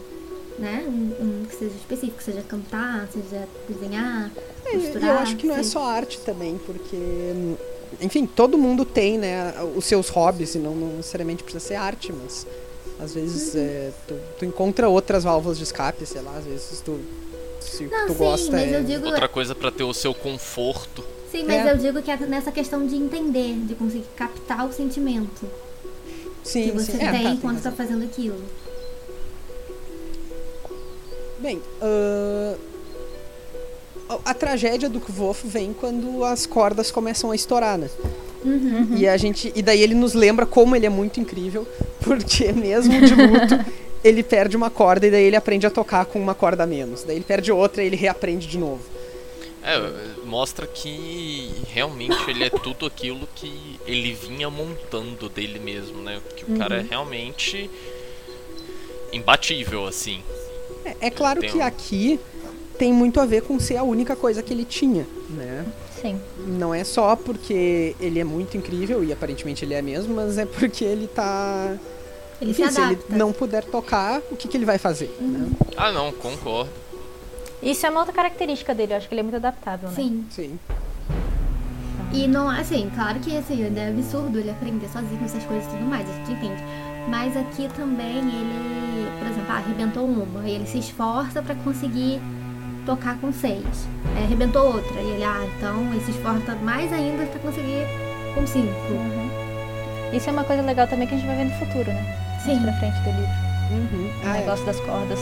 né? Um, um que seja específico, seja cantar, seja desenhar, É, costurar. eu acho que não é sei. só arte também, porque, enfim, todo mundo tem, né, os seus hobbies, e não, não necessariamente precisa ser arte, mas às vezes Uhum. é, tu, tu encontra outras válvulas de escape, sei lá, às vezes tu, se Não, tu sim, gosta mas é... eu digo. Outra coisa pra ter o seu conforto. Sim, mas É. eu digo que é nessa questão de entender, de conseguir captar o sentimento Sim, que você sim. É, tem tá, tem quando tá razão. fazendo aquilo. Bem, ah, a, a tragédia do Kvof vem quando as cordas começam a estourar, né? Uhum. E a gente e daí ele nos lembra como ele é muito incrível, [laughs] porque mesmo de luto [laughs] ele perde uma corda e daí ele aprende a tocar com uma corda a menos. Daí ele perde outra e ele reaprende de novo. É, mostra que realmente ele é tudo aquilo que ele vinha montando dele mesmo, né? Que o cara é realmente imbatível, assim. É, é claro que um- aqui tem muito a ver com ser a única coisa que ele tinha, né? Sim. Não é só porque ele é muito incrível e aparentemente ele é mesmo, mas é porque ele tá Ele Enfim, se se ele adapta. não puder tocar, o que, que ele vai fazer? né? Ah, não, concordo. Isso é uma outra característica dele, eu acho que ele é muito adaptável, né? Sim. Sim. E não, assim, claro que assim, é absurdo ele aprender sozinho essas coisas e tudo mais, a gente entende. Mas aqui também ele, por exemplo, ah, arrebentou uma, e ele se esforça pra conseguir tocar com seis. Aí arrebentou outra, e ele, ah, então ele se esforça mais ainda pra conseguir com cinco. Uhum. Isso é uma coisa legal também que a gente vai ver no futuro, né? Sim. Mais pra frente do livro. Uhum. O Ah, é. negócio das cordas.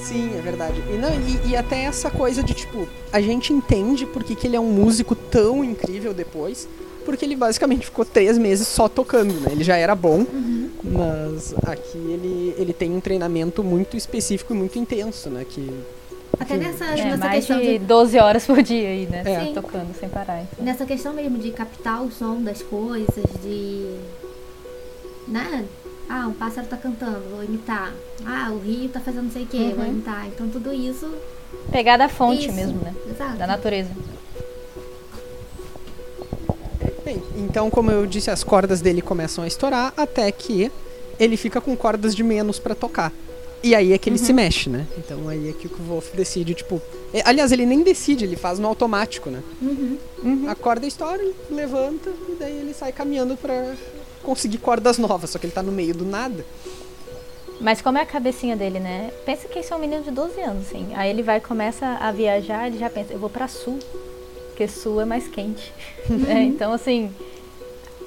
Sim, é verdade. E, não, e, e até essa coisa de, tipo, a gente entende por que, que ele é um músico tão incrível depois, porque ele basicamente ficou três meses só tocando, né? Ele já era bom, mas aqui ele, ele tem um treinamento muito específico e muito intenso, né? Que, Até Sim. nessa, É, nessa mais questão de de 12 horas por dia aí, né? É. Sim. Tocando sem parar. Então. Nessa questão mesmo de captar o som das coisas, de. Né? Ah, um pássaro tá cantando, vou imitar. Ah, o rio tá fazendo não sei o que, vou Uhum. imitar. Então tudo isso. Pegar da fonte isso. mesmo, né? Exato. Da natureza. Bem, então, como eu disse, as cordas dele começam a estourar até que ele fica com cordas de menos pra tocar. E aí é que ele se mexe, né? Então aí é que o Wolf decide, tipo. é, aliás, ele nem decide, ele faz no automático, né? Uhum. A corda estoura, ele levanta e daí ele sai caminhando pra conseguir cordas novas, só que ele tá no meio do nada. Mas como é a cabecinha dele, né? Pensa que isso é um menino de 12 anos, assim. Aí ele vai, começa a viajar, ele já pensa, eu vou pra sul, porque sul é mais quente. né? [laughs] [laughs] Então, assim,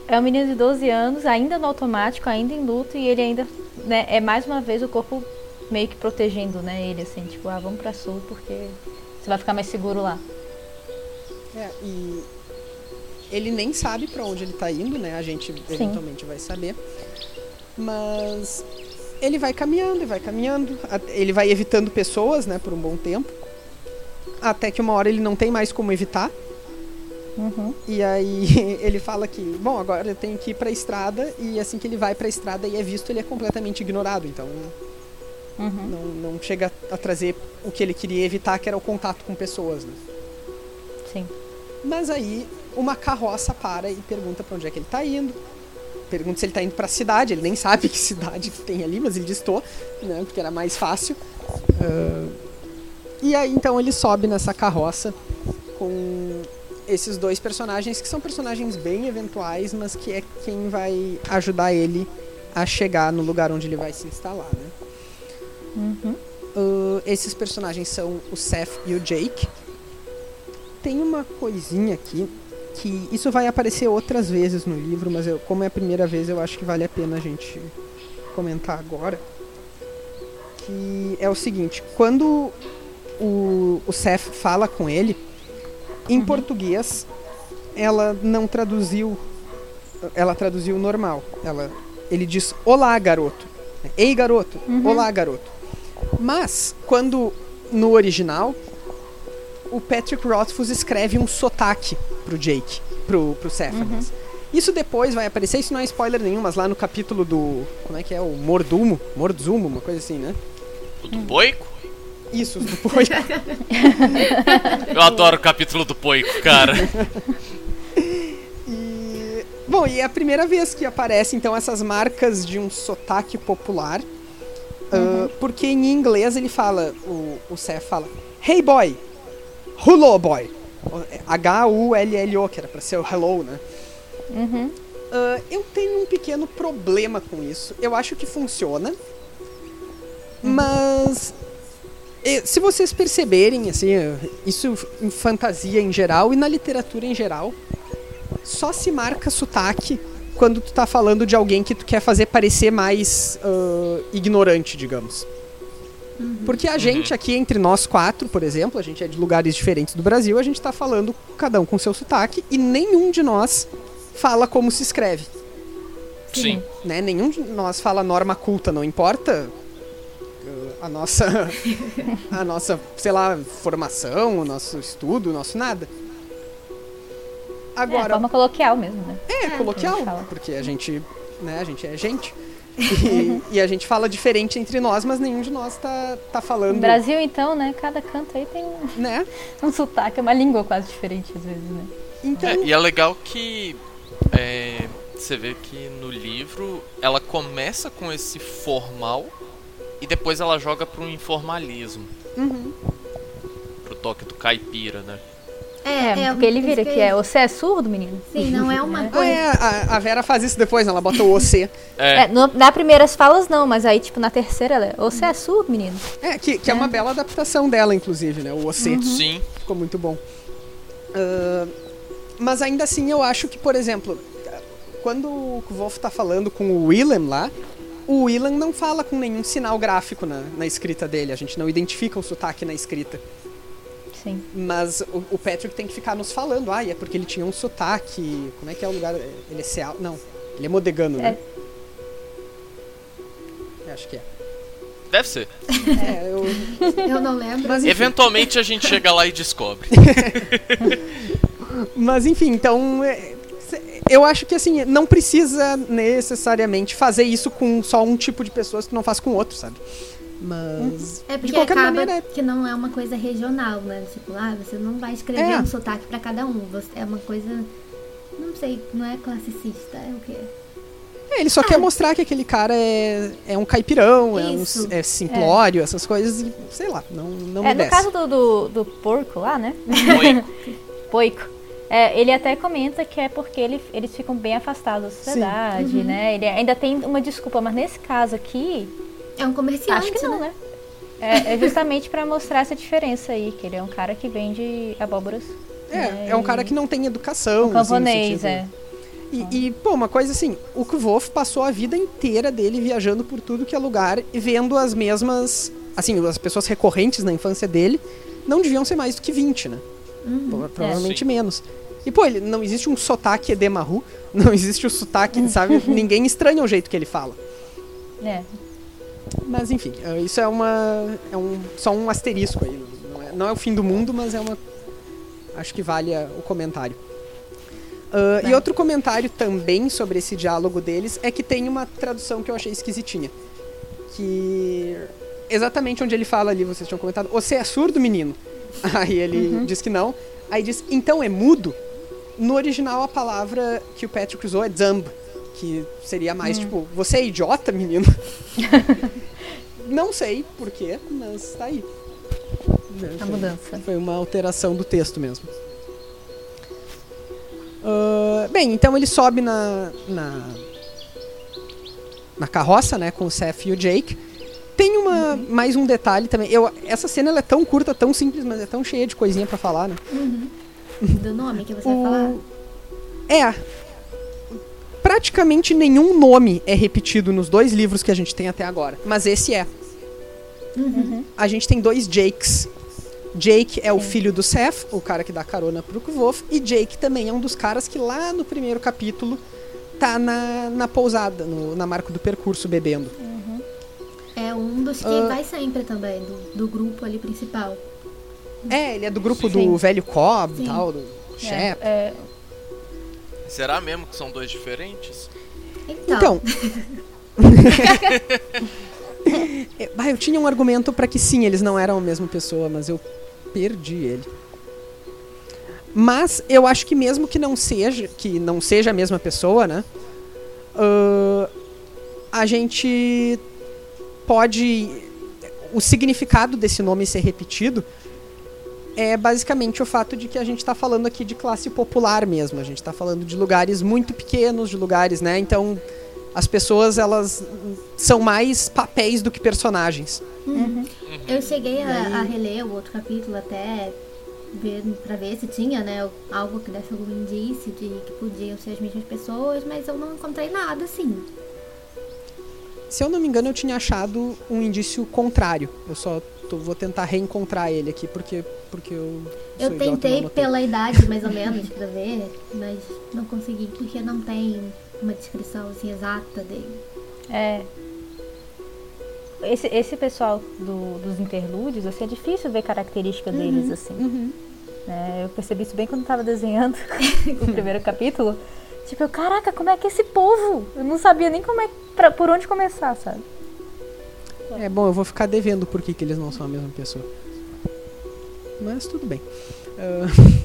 é um menino de 12 anos, ainda no automático, ainda em luto, e ele ainda, né, é mais uma vez o corpo meio que protegendo, né, ele, assim, tipo, ah, vamos pra sul, porque você vai ficar mais seguro lá. É, e ele nem sabe pra onde ele tá indo, né? A gente eventualmente vai saber. Mas ele vai caminhando, ele vai caminhando, a- ele vai evitando pessoas, né, por um bom tempo. Até que uma hora ele não tem mais como evitar. Uhum. E aí [laughs] ele fala que, bom, agora eu tenho que ir pra estrada e assim que ele vai pra estrada e é visto, ele é completamente ignorado, então Uhum. não, não chega a trazer o que ele queria evitar, que era o contato com pessoas, né? Sim. Mas aí uma carroça para e pergunta pra onde é que ele tá indo. Pergunta se ele tá indo pra cidade, ele nem sabe [laughs] que cidade que tem ali, mas ele distou, né? Porque era mais fácil. Ah, e aí então ele sobe nessa carroça com esses dois personagens que são personagens bem eventuais, mas que é quem vai ajudar ele a chegar no lugar onde ele vai se instalar, né? Uhum. Uh, esses personagens são o Seth e o Jake. Tem uma coisinha aqui que isso vai aparecer outras vezes no livro, mas eu, como é a primeira vez, eu acho que vale a pena a gente comentar agora. Que é o seguinte, quando o, o Seth fala com ele, em português, ela não traduziu. Ela traduziu normal. Ela, ele diz olá, garoto. Ei, garoto. Olá, garoto. Mas, quando no original, o Patrick Rothfuss escreve um sotaque pro Jake, pro, pro Cephas. Isso depois vai aparecer, isso não é spoiler nenhum, mas lá no capítulo do. Como é que é? O Mordumo? Mordumo, uma coisa assim, né? O do Poico? Isso, do Poico. [laughs] Eu adoro o capítulo do Poico, cara. [laughs] E, bom, e é a primeira vez que aparece então essas marcas de um sotaque popular. ah, porque em inglês ele fala, o, o Seth fala, Hey boy, hello boy. H-U-L-L-O, que era pra ser o hello, né? Uhum. Ah, eu tenho um pequeno problema com isso. Eu acho que funciona. Mas. eh, Se vocês perceberem, assim, eh, isso em fantasia em geral e na literatura em geral, só se marca sotaque quando tu tá falando de alguém que tu quer fazer parecer mais ah, ignorante, digamos. Porque a gente aqui, entre nós quatro, por exemplo, a gente é de lugares diferentes do Brasil, a gente tá falando cada um com seu sotaque e nenhum de nós fala como se escreve Sim. né? Nenhum de nós fala norma culta, não importa uh, a nossa, [laughs] a nossa, sei lá, formação, o nosso estudo, o nosso nada. É, a Agora, forma coloquial mesmo, né? é, coloquial, a porque a gente, né, a gente é gente. E, [laughs] e a gente fala diferente entre nós, mas nenhum de nós tá, tá falando, No Brasil, então, né? Cada canto aí tem um, né? [laughs] um sotaque, uma língua quase diferente às vezes, né? Então, É, e é legal que é, você vê que no livro ela começa com esse formal e depois ela joga para um informalismo. Uhum. Pro toque do caipira, né? É, porque ele vira que é, você é surdo, menino? Sim, não é uma [laughs] ah, coisa. é, a, a Vera faz isso depois, ela bota o OC. É, É, no, na primeiras falas não, mas aí, tipo, na terceira ela é, você é surdo, menino? É, que, que é uma bela adaptação dela, inclusive, né? O OC. sim. Ficou muito bom. Ah, mas ainda assim, eu acho que, por exemplo, quando o Wolf tá falando com o Willem lá, o Willem não fala com nenhum sinal gráfico na, na escrita dele. A gente não identifica o sotaque na escrita. Sim. Mas o, o Patrick tem que ficar nos falando. Ah, é porque ele tinha um sotaque. Como é que é o lugar? Ele é Seal? Não. Ele é modegano, né? Eu Acho que é. Deve ser. É, eu, [laughs] Eu não lembro. mas. Eventualmente a gente chega lá e descobre. [laughs] Mas enfim, então. é, Eu acho que assim, não precisa necessariamente fazer isso com só um tipo de pessoas que não faz com outro, sabe? Mas. É porque de qualquer acaba maneira. que não é uma coisa regional, né? Tipo, ah, você não vai escrever É. um sotaque pra cada um. Você, é uma coisa. Não sei, não é classicista, é o quê? É, ele só quer mostrar que aquele cara é, é um caipirão, é, um, Isso. é simplório, essas coisas, e sei lá, não, não É, me no desce. caso do, do, do porco lá, né? Poico. [laughs] Poico. É, ele até comenta que é porque ele, eles ficam bem afastados da sociedade, Uhum. né? Ele ainda tem uma desculpa, mas nesse caso aqui, É um comerciante, acho que não, né? É, é justamente pra mostrar essa diferença aí, que ele é um cara que vende abóboras. É, né? é um cara que não tem educação. Um camponês, assim, no é. E, e, pô, uma coisa assim, o Kvolf passou a vida inteira dele viajando por tudo que é lugar e vendo as mesmas. Assim, as pessoas recorrentes na infância dele não deviam ser mais do que 20, né? Pô, Provavelmente Sim. menos. E, pô, ele, não existe um sotaque edemaru, [laughs] não existe o sotaque, sabe? Ninguém estranha o jeito que ele fala. É. Mas, enfim, eh, isso é uma. É um, só um asterisco aí. Não é, não é o fim do mundo, mas é uma. Acho que vale a- o comentário. Ah, e outro comentário também sobre esse diálogo deles é que tem uma tradução que eu achei esquisitinha. Que. Exatamente onde ele fala ali, vocês tinham comentado, você é surdo, menino? [laughs] Aí ele diz que não. Aí diz, então é mudo? No original a palavra que o Patrick usou é zamb, que seria mais tipo, você é idiota, menino? [laughs] não sei porquê, mas tá aí. Né, A foi- mudança. Foi uma alteração do texto mesmo. Ah, bem, então ele sobe na, na na carroça, né, com o Seth e o Jake. Tem uma mais um detalhe também. Eu, essa cena ela é tão curta, tão simples, mas é tão cheia de coisinha pra falar, né? Do nome que você vai falar? O... É. praticamente nenhum nome é repetido nos dois livros que a gente tem até agora. Mas esse é. A gente tem dois Jakes. Jake é o filho do Seth, o cara que dá carona pro Kvof, e Jake também é um dos caras que lá no primeiro capítulo tá na, na pousada, no, na marca do percurso, bebendo. É um dos que Ah. vai sempre também, do, do grupo ali principal. É, ele é do grupo Sim. do velho Cobb e Sim. tal, do É, Shep. é, Será mesmo que são dois diferentes? Então, Então. [laughs] [laughs] É, eu tinha um argumento pra que sim, eles não eram a mesma pessoa, mas eu perdi ele. Mas eu acho que mesmo que não seja, que não seja a mesma pessoa, né? ãh, a gente pode. O significado desse nome ser repetido é basicamente o fato de que a gente está falando aqui de classe popular mesmo. A gente está falando de lugares muito pequenos, de lugares, né? Então as pessoas elas são mais papéis do que personagens. eu cheguei a, a reler o outro capítulo até ver, pra ver se tinha, né, algo que desse algum indício de que podiam ser as mesmas pessoas, mas eu não encontrei nada assim. Se eu não me engano, eu tinha achado um indício contrário. Eu só tô- vou tentar reencontrar ele aqui porque porque eu Eu tentei pela idade, mais ou menos, pra ver, mas não consegui, porque não tem uma descrição assim exata dele. é. Esse, esse pessoal do- dos interlúdios, assim, é difícil ver característica deles, assim. Uhum. né? Eu percebi isso bem quando tava desenhando [laughs] o primeiro capítulo. Tipo, eu, caraca, como é que é esse povo? Eu não sabia nem como é, pra, por onde começar, sabe? É bom, eu vou ficar devendo por que, que eles não são a mesma pessoa. Mas tudo bem. Ah,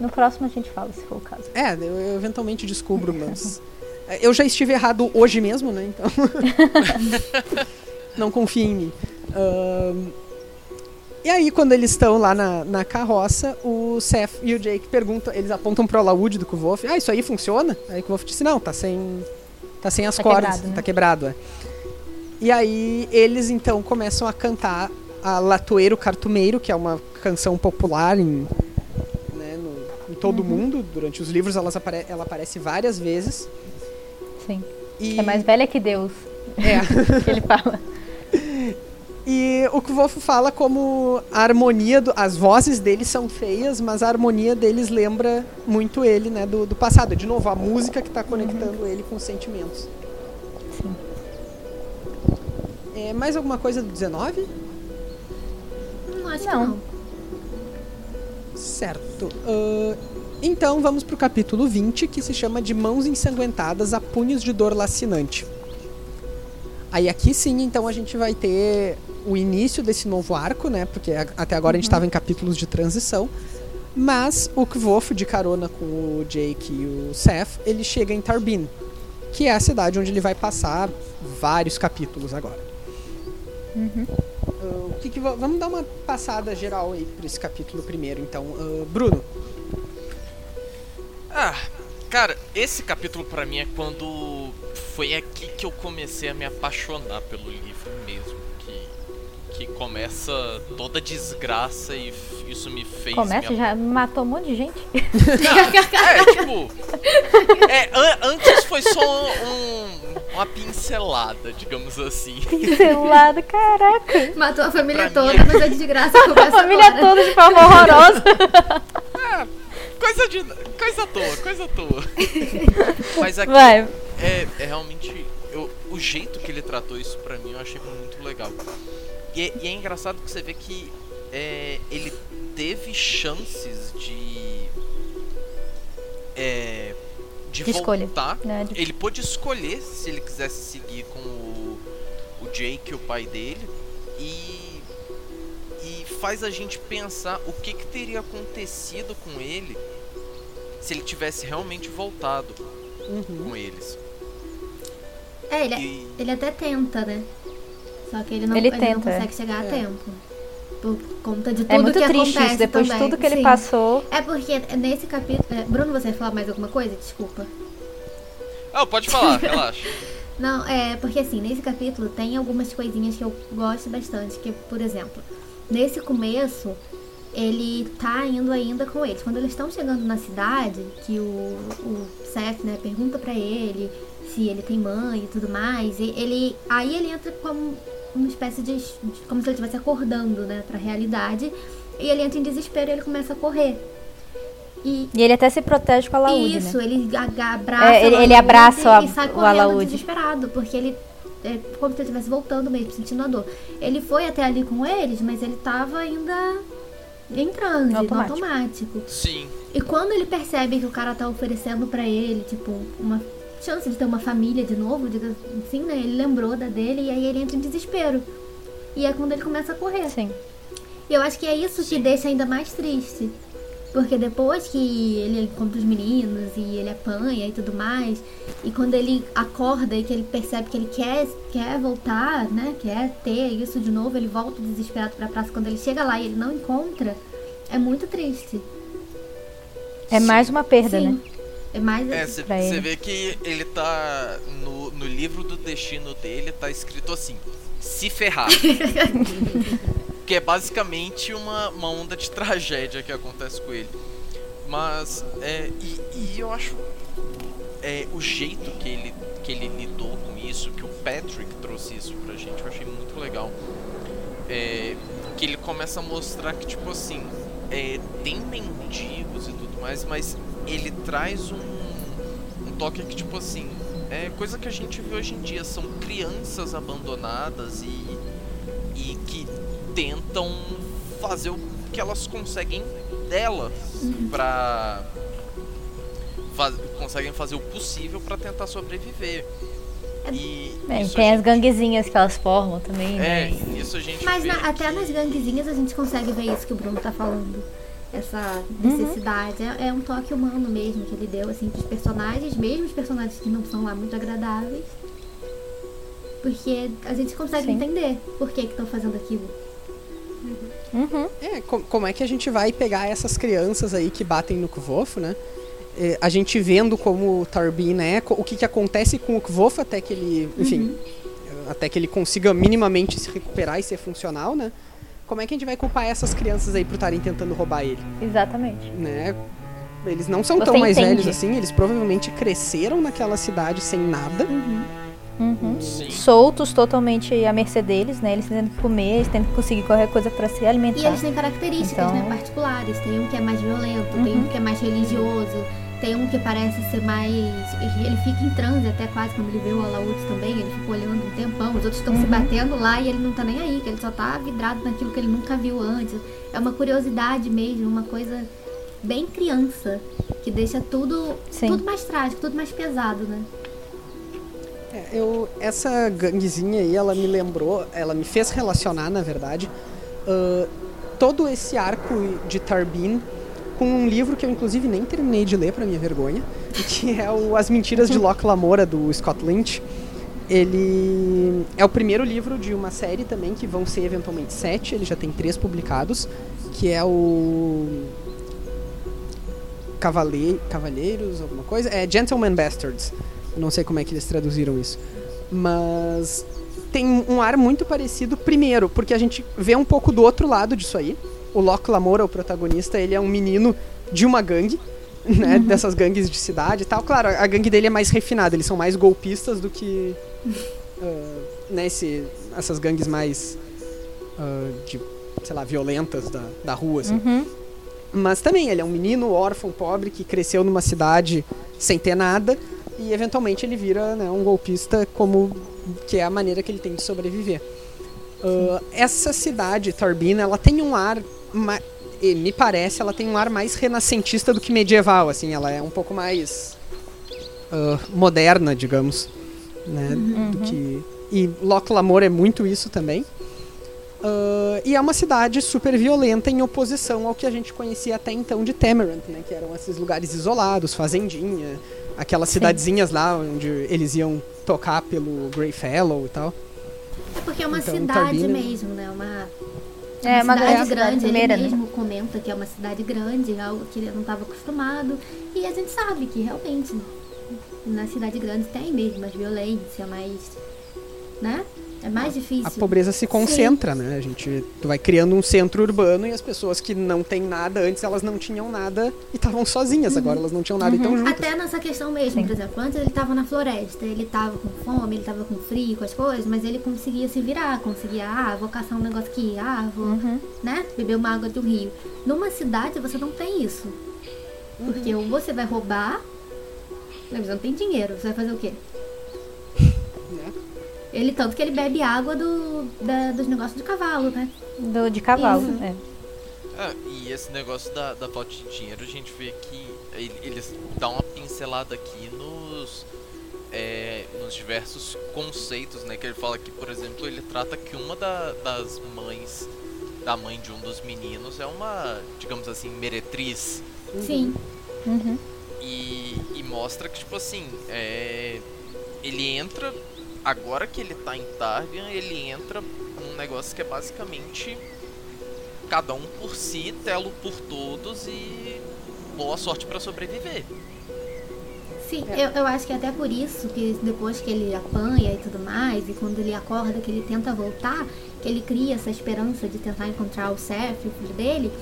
No próximo a gente fala, se for o caso. é, eu, eu eventualmente descubro, mas. [laughs] Eu já estive errado hoje mesmo, né? Então. [laughs] não confie em mim. Ahn, e aí, quando eles estão lá na, na carroça, o Seth e o Jake perguntam, eles apontam pro alaúde do Kvolf. Ah, isso aí funciona? Aí o Kvolf disse, não, tá sem. Tá sem as Tá cordas, quebrado, né? tá quebrado, é. E aí eles então começam a cantar a Latoeiro Cartumeiro, que é uma canção popular em, né, no- em todo o Uhum. mundo. Durante os livros elas apare- ela aparece várias vezes. Sim. E, É mais velha que Deus, é. [laughs] que ele fala. E o Kvolf fala como a harmonia, do, as vozes deles são feias, mas a harmonia deles lembra muito ele, né, do, do passado. De novo, a música que está conectando ele com os sentimentos. Sim. É, mais alguma coisa do 19? Não acho Não. que não. Certo. Ahn, então vamos pro capítulo 20, que se chama de Mãos Ensanguentadas a Punhos de Dor Lacinante. Aí aqui sim, então a gente vai ter o início desse novo arco, né? Porque até agora a gente estava em capítulos de transição. Mas o Kvof, de carona com o Jake e o Seth, ele chega em Tarbin, que é a cidade onde ele vai passar vários capítulos agora. Ah, o que que va- vamos dar uma passada geral aí por esse capítulo primeiro, então. Ah, Bruno, Ah, cara, esse capítulo pra mim é quando foi aqui que eu comecei a me apaixonar pelo livro mesmo. Que, que começa toda a desgraça e isso me fez. Começa, me já matou um monte de gente. É, tipo. É, an- antes foi só um- uma pincelada, digamos assim. Pincelado, caraca. Matou a família Pra mim toda, é- mas a desgraça [laughs] A começa família agora. toda de forma horrorosa. Coisa de. coisa à toa, coisa à toa. [laughs] Mas aqui Vai. é, é realmente. eu- o jeito que ele tratou isso pra mim eu achei muito legal. E é, e é engraçado que você vê que é, ele teve chances de. É, de, De voltar. Né, Ele pôde escolher se ele quisesse seguir com o, o Jake, o pai dele, e faz a gente pensar o que, que teria acontecido com ele se ele tivesse realmente voltado Uhum. com eles. É, ele, E- ele até tenta, né? Só que ele não, Ele não tenta, consegue chegar É. a tempo. Por conta de tudo É muito que triste acontece isso, depois de também. tudo que ele Sim. passou. É porque nesse capítulo... é, Bruno, você vai falar mais alguma coisa? Desculpa. Ah, pode falar, [laughs] relaxa. Não, é porque assim, nesse capítulo tem algumas coisinhas que eu gosto bastante. Que, por exemplo, nesse começo, ele tá indo ainda com eles. Quando eles estão chegando na cidade, que o, o Seth, né, pergunta para ele se ele tem mãe e tudo mais, e ele aí ele entra como uma espécie de como se ele estivesse acordando, né, para a realidade, e ele entra em desespero e ele começa a correr. E, e ele até se protege com a Alaúde, Isso, né? ele abraça, é, ele, ele abraça e sai o correndo Alaúde. desesperado, porque ele é como se ele estivesse voltando mesmo, sentindo a dor. Ele foi até ali com eles, mas ele tava ainda em transe, no automático. automático. Sim. E quando ele percebe que o cara tá oferecendo pra ele, tipo, uma chance de ter uma família de novo, diga assim, né? Ele lembrou da dele e aí ele entra em desespero. E é quando ele começa a correr. Sim. E eu acho que é isso que deixa ainda mais triste. Porque depois que ele encontra os meninos e ele apanha e tudo mais, e quando ele acorda e que ele percebe que ele quer, quer voltar, né? Quer ter isso de novo, ele volta desesperado pra praça. Quando ele chega lá e ele não encontra, é muito triste. É mais uma perda, Sim. né? É mais. É, você Pra ele. vê que ele tá. No, no livro do destino dele tá escrito assim: se ferrar. [laughs] que é basicamente uma, uma onda de [laughs] tragédia que acontece com ele. Mas, é, e, e eu acho. É, o jeito que ele, que ele lidou com isso, que o Patrick trouxe isso pra gente, eu achei muito legal. É, que ele começa a mostrar que, tipo assim, é, tem mendigos e tudo mais, mas ele traz um, um toque que, tipo assim, é coisa que a gente vê hoje em dia, são crianças abandonadas e, e que tentam fazer o que elas conseguem delas pra. Faz, conseguem fazer o possível pra tentar sobreviver. E É, isso a tem as gente- ganguezinhas que elas formam também, É, né? isso a gente Mas vê na- até que- nas ganguezinhas a gente consegue ver isso que o Bruno tá falando. Essa necessidade. É, é um toque humano mesmo que ele deu, assim, pros personagens, mesmo os personagens que não são lá muito agradáveis. Porque a gente consegue Sim. entender por que que estão fazendo aquilo. Uhum. É, co- como é que a gente vai pegar essas crianças aí que batem no Kvolf, né? É, a gente vendo como o Tarbin é, o que, que acontece com o Kvolf até que ele, enfim, até que ele consiga minimamente se recuperar e ser funcional, né? Como é que a gente vai culpar essas crianças aí por estarem tentando roubar ele, Exatamente. né? Eles não são Você tão mais entende. velhos assim, eles provavelmente cresceram naquela cidade sem nada. Uhum. Sim. Soltos totalmente à mercê deles, né? Eles tendo que comer, eles tendo que conseguir qualquer coisa pra se alimentar. E eles têm características, Então- né, particulares. Tem um que é mais violento, tem um que é mais religioso, tem um que parece ser mais. Ele fica em transe até quase quando ele vê o Alaúde também, ele fica olhando um tempão, os outros estão se batendo lá e ele não tá nem aí, que ele só tá vidrado naquilo que ele nunca viu antes. É uma curiosidade mesmo, uma coisa bem criança, que deixa tudo, Sim. tudo mais trágico, tudo mais pesado, né? É, eu, essa ganguezinha aí, ela me lembrou, ela me fez relacionar, na verdade, ah, todo esse arco de Tarbin com um livro que eu, inclusive, nem terminei de ler, pra minha vergonha, [laughs] que é o As Mentiras de Locke Lamora, do Scott Lynch. Ele é o primeiro livro de uma série também, que vão ser eventualmente sete, ele já tem três publicados, que é o Cavale... Cavalheiros, alguma coisa? É Gentleman Bastards. Não sei como é que eles traduziram isso. Mas tem um ar muito parecido, primeiro, porque a gente vê um pouco do outro lado disso aí. O Locke Lamora, o protagonista, ele é um menino de uma gangue, né? Dessas gangues de cidade e tal. Claro, a gangue dele é mais refinada, eles são mais golpistas do que. [laughs] ah, né, esse- essas gangues mais. ah, de, sei lá, violentas da, da rua, assim. Uhum. Mas também ele é um menino órfão, pobre, que cresceu numa cidade sem ter nada e eventualmente ele vira né, um golpista como que é a maneira que ele tem de sobreviver. Ah, essa cidade, Tarbina, ela tem um ar, ma- e me parece, ela tem um ar mais renascentista do que medieval, assim, ela é um pouco mais ah, moderna, digamos, né, do que e Loch Lamor é muito isso também. Ah, e é uma cidade super violenta em oposição ao que a gente conhecia até então de Temerant, né? Que eram esses lugares isolados, fazendinha, aquelas cidadezinhas lá onde eles iam tocar pelo Greyfellow e tal. É porque é uma Então, cidade Tarbina- mesmo, né? Uma, É, uma cidade grande grande. primeira, ele né? mesmo comenta que é uma cidade grande, algo que ele não estava acostumado. E a gente sabe que realmente na cidade grande tem mesmo mais violência, mais. né? É mais difícil. A pobreza se concentra, né? A gente tu vai criando um centro urbano e as pessoas que não têm nada antes elas não tinham nada e estavam sozinhas. Agora elas não tinham nada e estão juntas. Até nessa questão mesmo, por exemplo, antes ele tava na floresta, ele tava com fome, ele tava com frio, com as coisas, mas ele conseguia se virar, conseguia, ah, vou caçar um negócio aqui, ah, vou, Uhum. né, beber uma água do rio. Numa cidade você não tem isso. Porque ou você vai roubar, mas você não tem dinheiro, você vai fazer o quê? Ele, tanto que ele bebe água do, da- dos negócios de cavalo, né? Do, de cavalo. Isso. É. Ah, e esse negócio da, da falta de dinheiro, a gente vê que ele- eles dão uma pincelada aqui nos, é, nos diversos conceitos, né? Que ele fala que, por exemplo, ele trata que uma da- das mães, da mãe de um dos meninos, é uma, digamos assim, meretriz. Sim. Uhum. E, e mostra que, tipo assim, é, ele entra, agora que ele tá em Tarvian, ele entra num negócio que é basicamente cada um por si, telo por todos e boa sorte pra sobreviver. Sim, É. eu, eu acho que até por isso que depois que ele apanha e tudo mais, e quando ele acorda que ele tenta voltar, que ele cria essa esperança de tentar encontrar o Seth, o filho dele,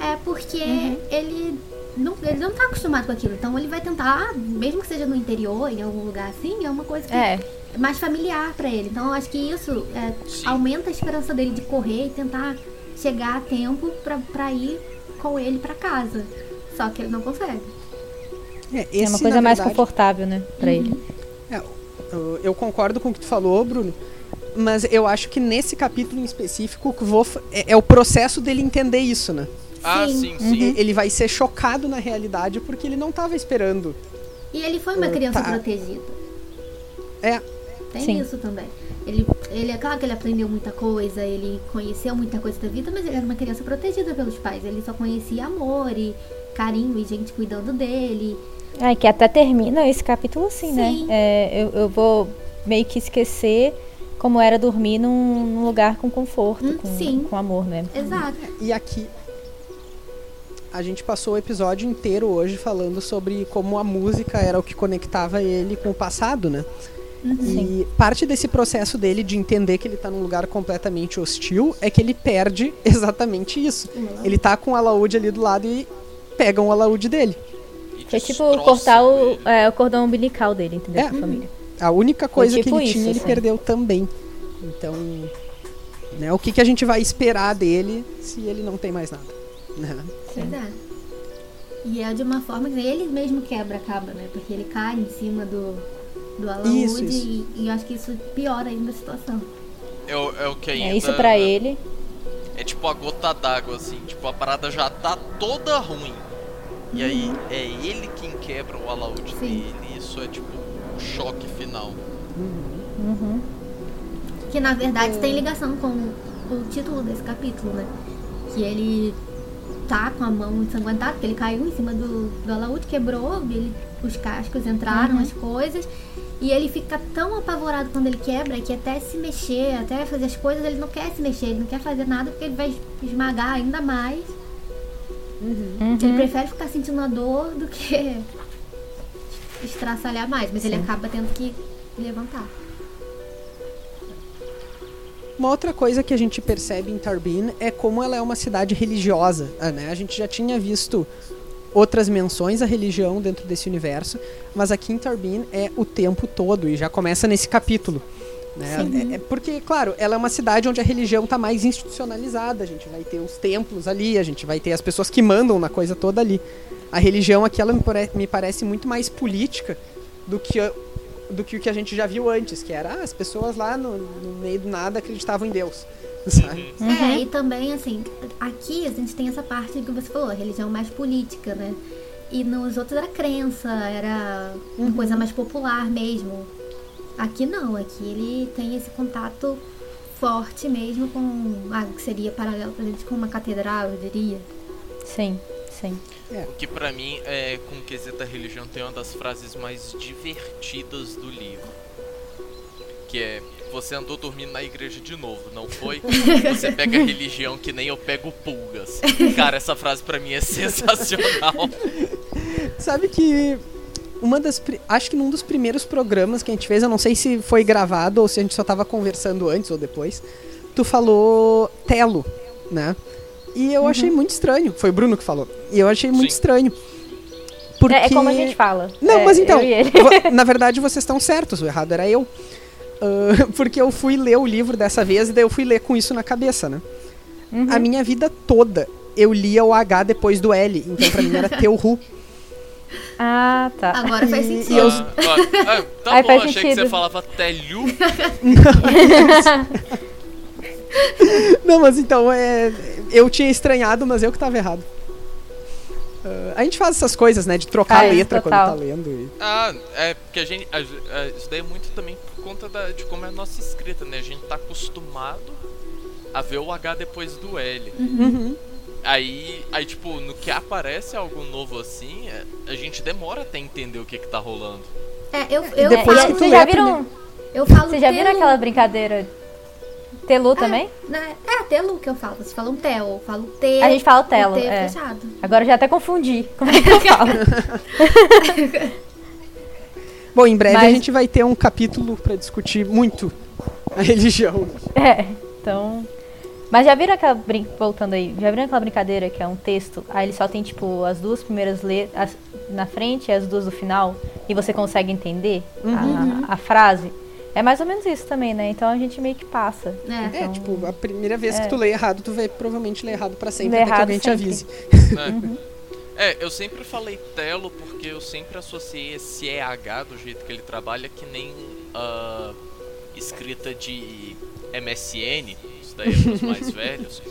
é porque ele não, ele não tá acostumado com aquilo. Então ele vai tentar, mesmo que seja no interior, em algum lugar assim, é uma coisa que É. é mais familiar pra ele. Então eu acho que isso é, aumenta a esperança dele de correr e tentar chegar a tempo pra, pra ir com ele pra casa. Só que ele não consegue. É, É esse, uma coisa mais verdade, confortável, né? Pra ele. É, eu, eu concordo com o que tu falou, Bruno. Mas eu acho que nesse capítulo em específico, é, é o processo dele entender isso, né? Ah, Sim. sim. E- Ele vai ser chocado na realidade porque ele não estava esperando. E ele foi uma Uh, criança tá. protegida. É, Tem Sim. isso também. Ele, ele é claro que ele aprendeu muita coisa, ele conheceu muita coisa da vida, mas ele era uma criança protegida pelos pais. Ele só conhecia amor e carinho e gente cuidando dele. É, que até termina esse capítulo assim, né? Sim. É, eu, eu vou meio que esquecer como era dormir num, num lugar com conforto, Hum, com, sim. com amor, né? Exato. E aqui a gente passou o episódio inteiro hoje falando sobre como a música era o que conectava ele com o passado, né? E parte desse processo dele de entender que ele tá num lugar completamente hostil é que ele perde [laughs] exatamente isso. Ele tá com o alaúde ali do lado e pegam o alaúde dele. Foi tipo cortar o, é, o cordão umbilical dele, entendeu? É. Família. A única coisa tipo que ele isso, tinha, ele assim. perdeu também. Então, né, o que, que a gente vai esperar dele se ele não tem mais nada? Né? [laughs] Pois é. E é de uma forma que ele mesmo quebra a caba, né? Porque ele cai em cima do, do alaúde Isso, isso. E, e eu acho que isso piora ainda a situação. É, o- é o que ainda... É isso pra ele. É tipo a gota d'água, assim. Tipo, a parada já tá toda ruim. E aí é ele quem quebra o alaúde Sim. dele. E isso é tipo o choque final. Uhum. Que na verdade tem ligação com o título desse capítulo, né? Que ele tá com a mão ensanguentada, porque ele caiu em cima do, do alaúde, quebrou, ele, os cascos entraram, as coisas. E ele fica tão apavorado quando ele quebra que até se mexer, até fazer as coisas, ele não quer se mexer, ele não quer fazer nada porque ele vai esmagar ainda mais. Uhum. Ele prefere ficar sentindo a dor do que [laughs] estraçalhar mais, mas ele acaba tendo que levantar. Uma outra coisa que a gente percebe em Tarbin é como ela é uma cidade religiosa. ah, Né? A gente já tinha visto outras menções à religião dentro desse universo, mas aqui em Tarbin é o tempo todo e já começa nesse capítulo. Né? É, é porque, claro, ela é uma cidade onde a religião está mais institucionalizada. A gente vai ter os templos ali, a gente vai ter as pessoas que mandam na coisa toda ali. A religião aqui ela me, pare- me parece muito mais política do que do que o que a gente já viu antes, que era ah, as pessoas lá no, no meio do nada acreditavam em Deus. Sabe? É, e também, assim, aqui a gente tem essa parte que você falou, a religião mais política, né? E nos outros era crença, era uma coisa mais popular mesmo. Aqui não, aqui ele tem esse contato forte mesmo com. Ah, que seria paralelo pra gente com uma catedral, eu diria. Sim, sim. O que pra mim, é, com o quesito da religião, tem uma das frases mais divertidas do livro. Que é, você andou dormindo na igreja de novo, não foi? [laughs] Você pega a religião que nem eu pego pulgas. Cara, essa frase pra mim é sensacional. Sabe que uma das. Acho que num dos primeiros programas que a gente fez, eu não sei se foi gravado ou se a gente só tava conversando antes ou depois. Tu falou Telo, né? E eu achei muito estranho. Foi o Bruno que falou. E eu achei muito Sim. estranho. Porque... É, é como a gente fala. Não, É, mas então, [laughs] na verdade vocês estão certos, o errado era eu. Ah, [laughs] porque eu fui ler o livro dessa vez e daí eu fui ler com isso na cabeça, né? Uhum. A minha vida toda eu lia o H depois do L, então pra mim era [laughs] Teuhu. Ah, tá. Agora faz sentido. e eu- Ah, ah, ah, tá Aí bom, faz achei que sentido. você falava telhu. Não, mas então é. Eu tinha estranhado, mas eu que tava errado. Ah, a gente faz essas coisas, né? De trocar Faz, letra total. quando tá lendo. e- Ah, é porque a gente. a- a- isso daí é muito também por conta da- de como é a nossa escrita, né? A gente tá acostumado a ver o H depois do L. Uhum. Aí, aí, tipo, no que aparece algo novo assim, é- a gente demora até entender o que que tá rolando. É, eu, eu depois É, que tu já a viram, eu falo vocês já viram aquela brincadeira Telu também? Né? É, telu que eu falo. Vocês falam tel, eu falo T. A gente fala o telo, T é. fechado. Agora eu já até confundi. Como é que eu [laughs] falo? [laughs] Bom, em breve a Mas- gente vai ter um capítulo pra discutir muito a religião. [laughs] É, então. Mas já viram aquela. brin- Voltando aí, já viram aquela brincadeira que é um texto? Aí ele só tem, tipo, as duas primeiras letras na frente e as duas do final. E você consegue entender a, a frase? É mais ou menos isso também, né? Então a gente meio que passa. É. É, Então, tipo, a primeira vez É. que tu lê errado, tu vai provavelmente ler errado pra sempre, Lê até que errado alguém te sempre. avise. né? É, eu sempre falei telo porque eu sempre associei esse EH do jeito que ele trabalha que nem ah, escrita de MSN, isso daí é pros [laughs] mais velhos,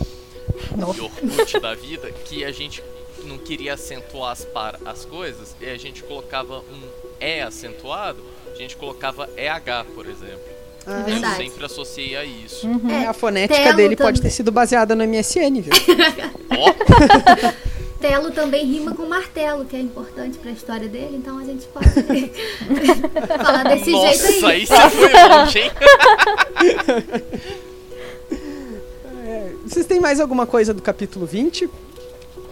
de Orkut da vida, que a gente não queria acentuar as, par as coisas e a gente colocava um E acentuado, gente colocava EH, por exemplo. Ah, É Eu sempre associei a isso. é, a fonética telo dele pode também. ter sido baseada no MSN, viu? [laughs] [laughs] Telo também rima com martelo, que é importante pra história dele, então a gente pode [laughs] falar desse nossa, jeito aí. aí você foi longe, hein? Vocês têm mais alguma coisa do capítulo 20?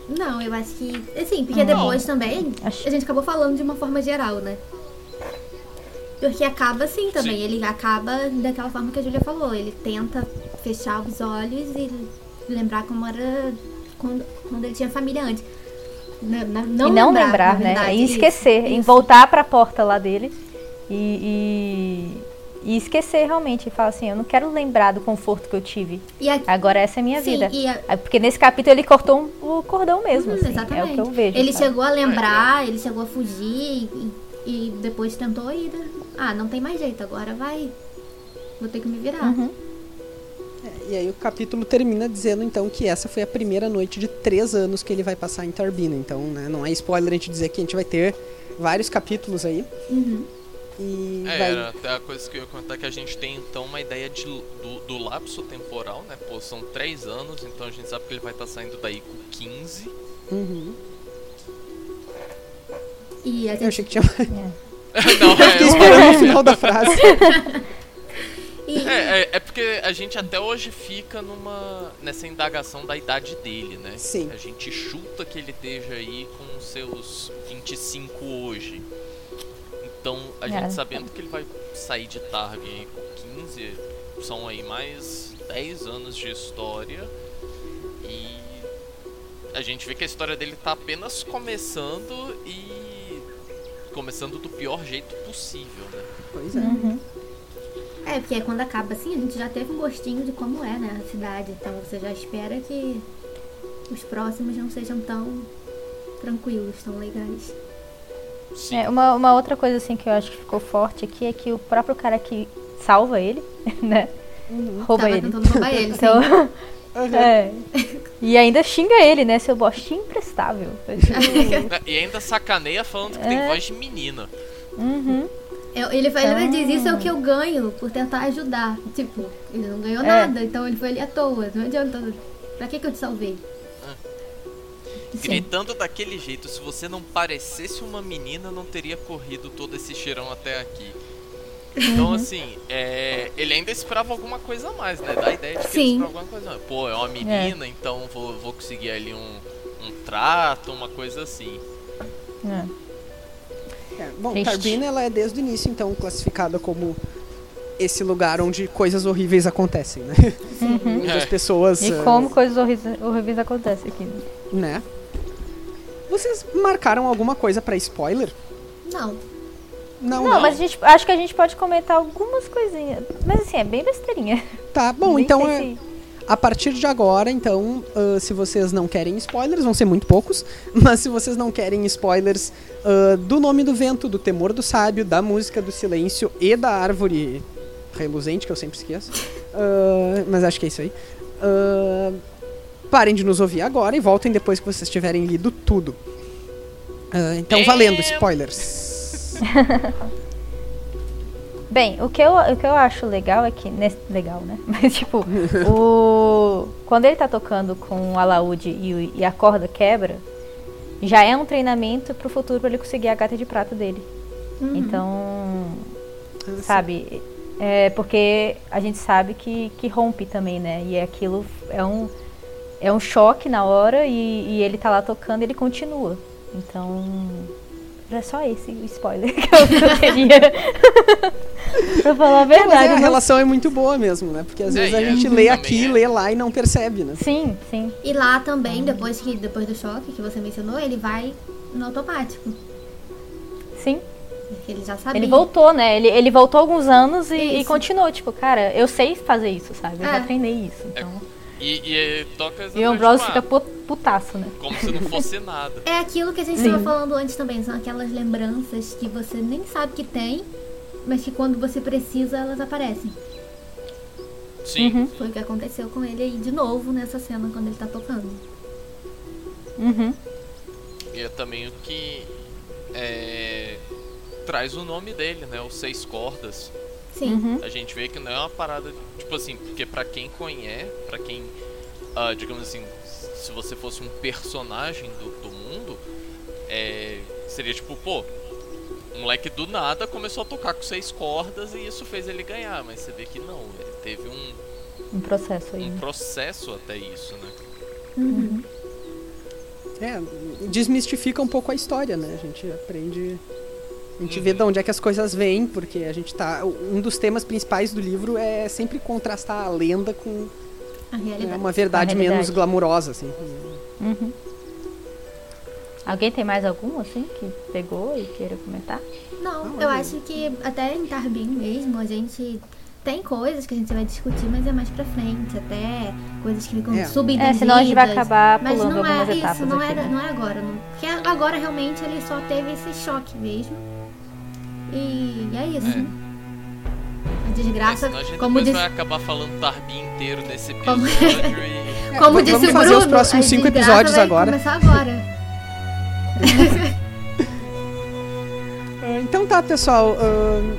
Não, eu acho que. Assim, porque Não. depois também Acho- a gente acabou falando de uma forma geral, né? Porque acaba assim também. Sim. Ele acaba daquela forma que a Julia falou. Ele tenta fechar os olhos e lembrar como era quando, quando ele tinha família antes. Na- na- não e não lembrar, lembrar, né? verdade, E isso, esquecer, em isso. voltar pra porta lá dele e, e, e esquecer realmente. E falar assim, eu não quero lembrar do conforto que eu tive. E a- Agora essa é a minha Sim, vida. e a- Porque nesse capítulo ele cortou um- o cordão mesmo, Hum, assim, exatamente. É o que eu vejo. Ele sabe? chegou a lembrar, ele chegou a fugir e, e depois tentou ir. Ah, não tem mais jeito, agora vai. Vou ter que me virar. Uhum. E aí o capítulo termina dizendo então que essa foi a primeira noite de três anos que ele vai passar em Tarbina. Então, né, não é spoiler a gente dizer que a gente vai ter vários capítulos aí. Uhum. E É, vai. era até a coisa que eu ia comentar que a gente tem então uma ideia de, do, do lapso temporal, né? Pô, são três anos, então a gente sabe que ele vai estar saindo daí com 15. Uhum. E a Eu gente achei que tinha. [laughs] Não, Eu fiquei é, esperando o final da frase. [laughs] É, é, é porque a gente até hoje fica numa nessa indagação da idade dele, né? Sim. A gente chuta que ele esteja aí com seus 25 hoje. Então, a É. gente sabendo que ele vai sair de Targ aí com 15, são aí mais 10 anos de história. E a gente vê que a história dele tá apenas começando e começando do pior jeito possível, né? Pois é. Uhum. é, porque quando acaba assim, a gente já teve um gostinho de como é, né, a cidade. Então você já espera que os próximos não sejam tão tranquilos, tão legais. Sim. É, uma, uma outra coisa assim que eu acho que ficou forte aqui é que o próprio cara que salva ele, [laughs] né? Rouba Tava ele. tentando roubar ele. [laughs] Então, [laughs] Uhum. é. E ainda xinga ele, né? Seu bostinho imprestável. [laughs] E ainda sacaneia falando que tem É. voz de menina. Uhum. Eu- ele, ainda Então- diz, isso é o que eu ganho por tentar ajudar. Tipo, ele não ganhou É. nada, então ele foi ali à toa. Não adianta. Pra que, que eu te salvei? Sim. Gritando daquele jeito, se você não parecesse uma menina, não teria corrido todo esse cheirão até aqui. Então, assim, é, ele ainda esperava alguma coisa a mais, né? Dá a ideia de que ele Sim. esperava alguma coisa a mais. Pô, é uma menina, então vou, vou conseguir ali um, um trato, uma coisa assim. É. É, bom, Triste. Tarbina ela é desde o início então classificada como esse lugar onde coisas horríveis acontecem, né? [laughs] Onde É. as pessoas, E ah, como coisas horríveis, horríveis acontecem aqui. né? Vocês marcaram alguma coisa pra spoiler? Não. Não, Não, não. mas a gente, acho que a gente pode comentar algumas coisinhas. Mas assim, é bem besteirinha. Tá, bom, Nem então é, se- a partir de agora, então, ah, se vocês não querem spoilers, vão ser muito poucos, [laughs] mas se vocês não querem spoilers ah, do nome do vento, do temor do sábio, da música do silêncio e da árvore reluzente, que eu sempre esqueço, ah, mas acho que é isso aí. parem de nos ouvir agora e voltem depois que vocês tiverem lido tudo. Então, valendo, spoilers. [laughs] Bem, o que, eu, o que eu acho legal é que. nesse- legal, né? [laughs] Mas tipo, o. Quando ele tá tocando com o alaúde e, e a corda quebra, já é um treinamento pro futuro pra ele conseguir a gata de prata dele. Então. Sabe? É porque a gente sabe que, que rompe também, né? E aquilo é um, é um choque na hora e, e ele tá lá tocando e ele continua. Então. É só esse o spoiler [laughs] que eu, que eu teria. [laughs] pra falar a Mas verdade. é, a não- relação é muito boa mesmo, né? Porque às É, vezes a é- gente lê aqui, é- lê lá e não percebe, né? Sim, sim. E lá também, depois, que, depois do choque que você mencionou, ele vai no automático. Sim. Porque ele já sabia. Ele voltou, né? Ele, ele voltou alguns anos e, e continuou. Tipo, cara, eu sei fazer isso, sabe? Eu É. já treinei isso. Então. E, e toca E o Ambrose fica pu- putaço, né? como se não fosse nada. É aquilo que a gente Sim. estava falando antes também. São aquelas lembranças que você nem sabe que tem, mas que quando você precisa, elas aparecem. Sim. Uhum. Foi o que aconteceu com ele aí de novo nessa cena quando ele tá tocando. Uhum. E é também o que é, traz o nome dele, né? Os seis cordas. Sim. Uhum. A gente vê que não é uma parada, tipo assim, porque pra quem conhece, pra quem, ah, digamos assim, se você fosse um personagem do, do mundo, é, seria tipo, pô, um moleque do nada começou a tocar com seis cordas e isso fez ele ganhar, mas você vê que não, ele teve um, Um processo aí. um né? processo até isso, né? Uhum. É, desmistifica um pouco a história, né? A gente aprende. A gente vê de onde é que as coisas vêm, porque a gente tá. Um dos temas principais do livro é sempre contrastar a lenda com A né, uma verdade A menos glamurosa, assim. Uhum. Alguém tem mais algum, assim, que pegou e queira comentar? Não, Não, eu acho que até em Tarbin mesmo a gente tem coisas que a gente vai discutir, mas é mais pra frente, até coisas que ficam É. subentendidas. É, senão a gente vai acabar Mas pulando não é algumas isso, etapas não aqui, é, né? não é agora. Não, porque agora realmente ele só teve esse choque mesmo. E é isso. É. A É, desgraça, senão a gente como depois disse, vai acabar falando Tarbi inteiro nesse Como- episódio e... É, como vamos disse o fazer Bruno, os próximos a cinco desgraça episódios vai agora. começar agora. Ah, [laughs] Então tá, pessoal. ahn,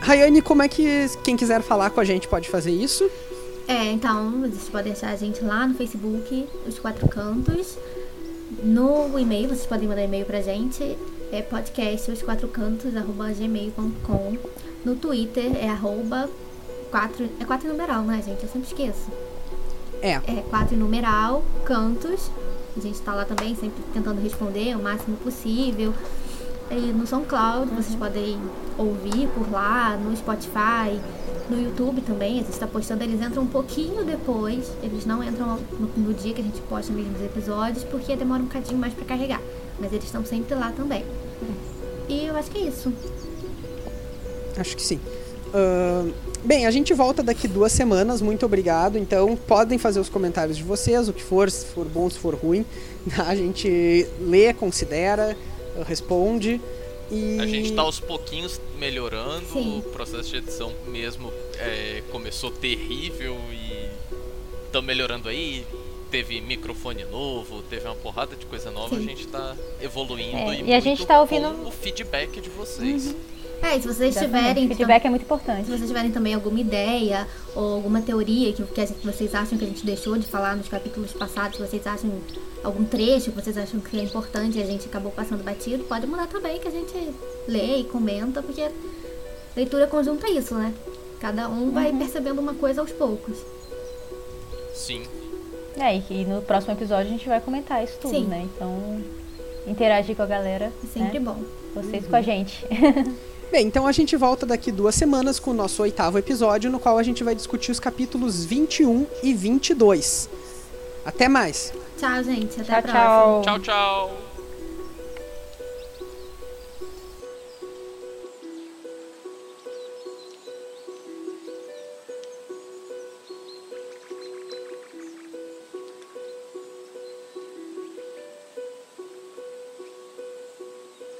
Rayane, como é que quem quiser falar com a gente pode fazer isso? É, então, vocês podem achar a gente lá no Facebook, Os Quatro Cantos. No e-mail, vocês podem mandar e-mail pra gente. É podcast os quatro cantos, arroba gmail.com. No Twitter é arroba quatro. É quatro numeral, né, gente? Eu sempre esqueço. É. É quatro numeral, cantos. A gente tá lá também, sempre tentando responder o máximo possível. E no SoundCloud, vocês podem ouvir por lá, no Spotify, no YouTube também. A gente tá postando, eles entram um pouquinho depois. Eles não entram no, no dia que a gente posta mesmo os episódios, porque demora um bocadinho mais pra carregar. Mas eles estão sempre lá também. E eu acho que é isso. Acho que sim. Ahn, bem, a gente volta daqui duas semanas. Muito obrigado. Então, podem fazer os comentários de vocês, o que for, se for bom, se for ruim. [laughs] A gente lê, considera, responde. E... A gente tá aos pouquinhos melhorando, Sim. o processo de edição mesmo é, começou terrível e estamos melhorando aí. Teve microfone novo, teve uma porrada de coisa nova, Sim. a gente tá evoluindo É, e, e a gente tá ouvindo- o feedback de vocês. É, e se vocês Exatamente. tiverem. Feedback é muito importante. Se vocês tiverem também alguma ideia ou alguma teoria que, que a gente- vocês acham que a gente deixou de falar nos capítulos passados, se vocês acham algum trecho que vocês acham que é importante e a gente acabou passando batido, pode mandar também que a gente lê e comenta, porque leitura conjunta é isso, né? Cada um vai percebendo uma coisa aos poucos. Sim. É, e que no próximo episódio a gente vai comentar isso tudo, Sim. né? Então, interagir com a galera. É sempre né? bom. Vocês com a gente. [laughs] Bem, então a gente volta daqui duas semanas com o nosso oitavo episódio, no qual a gente vai discutir os capítulos 21 e 22. Até mais! Tchau, gente. Até Tchau, a próxima. tchau. Tchau, tchau.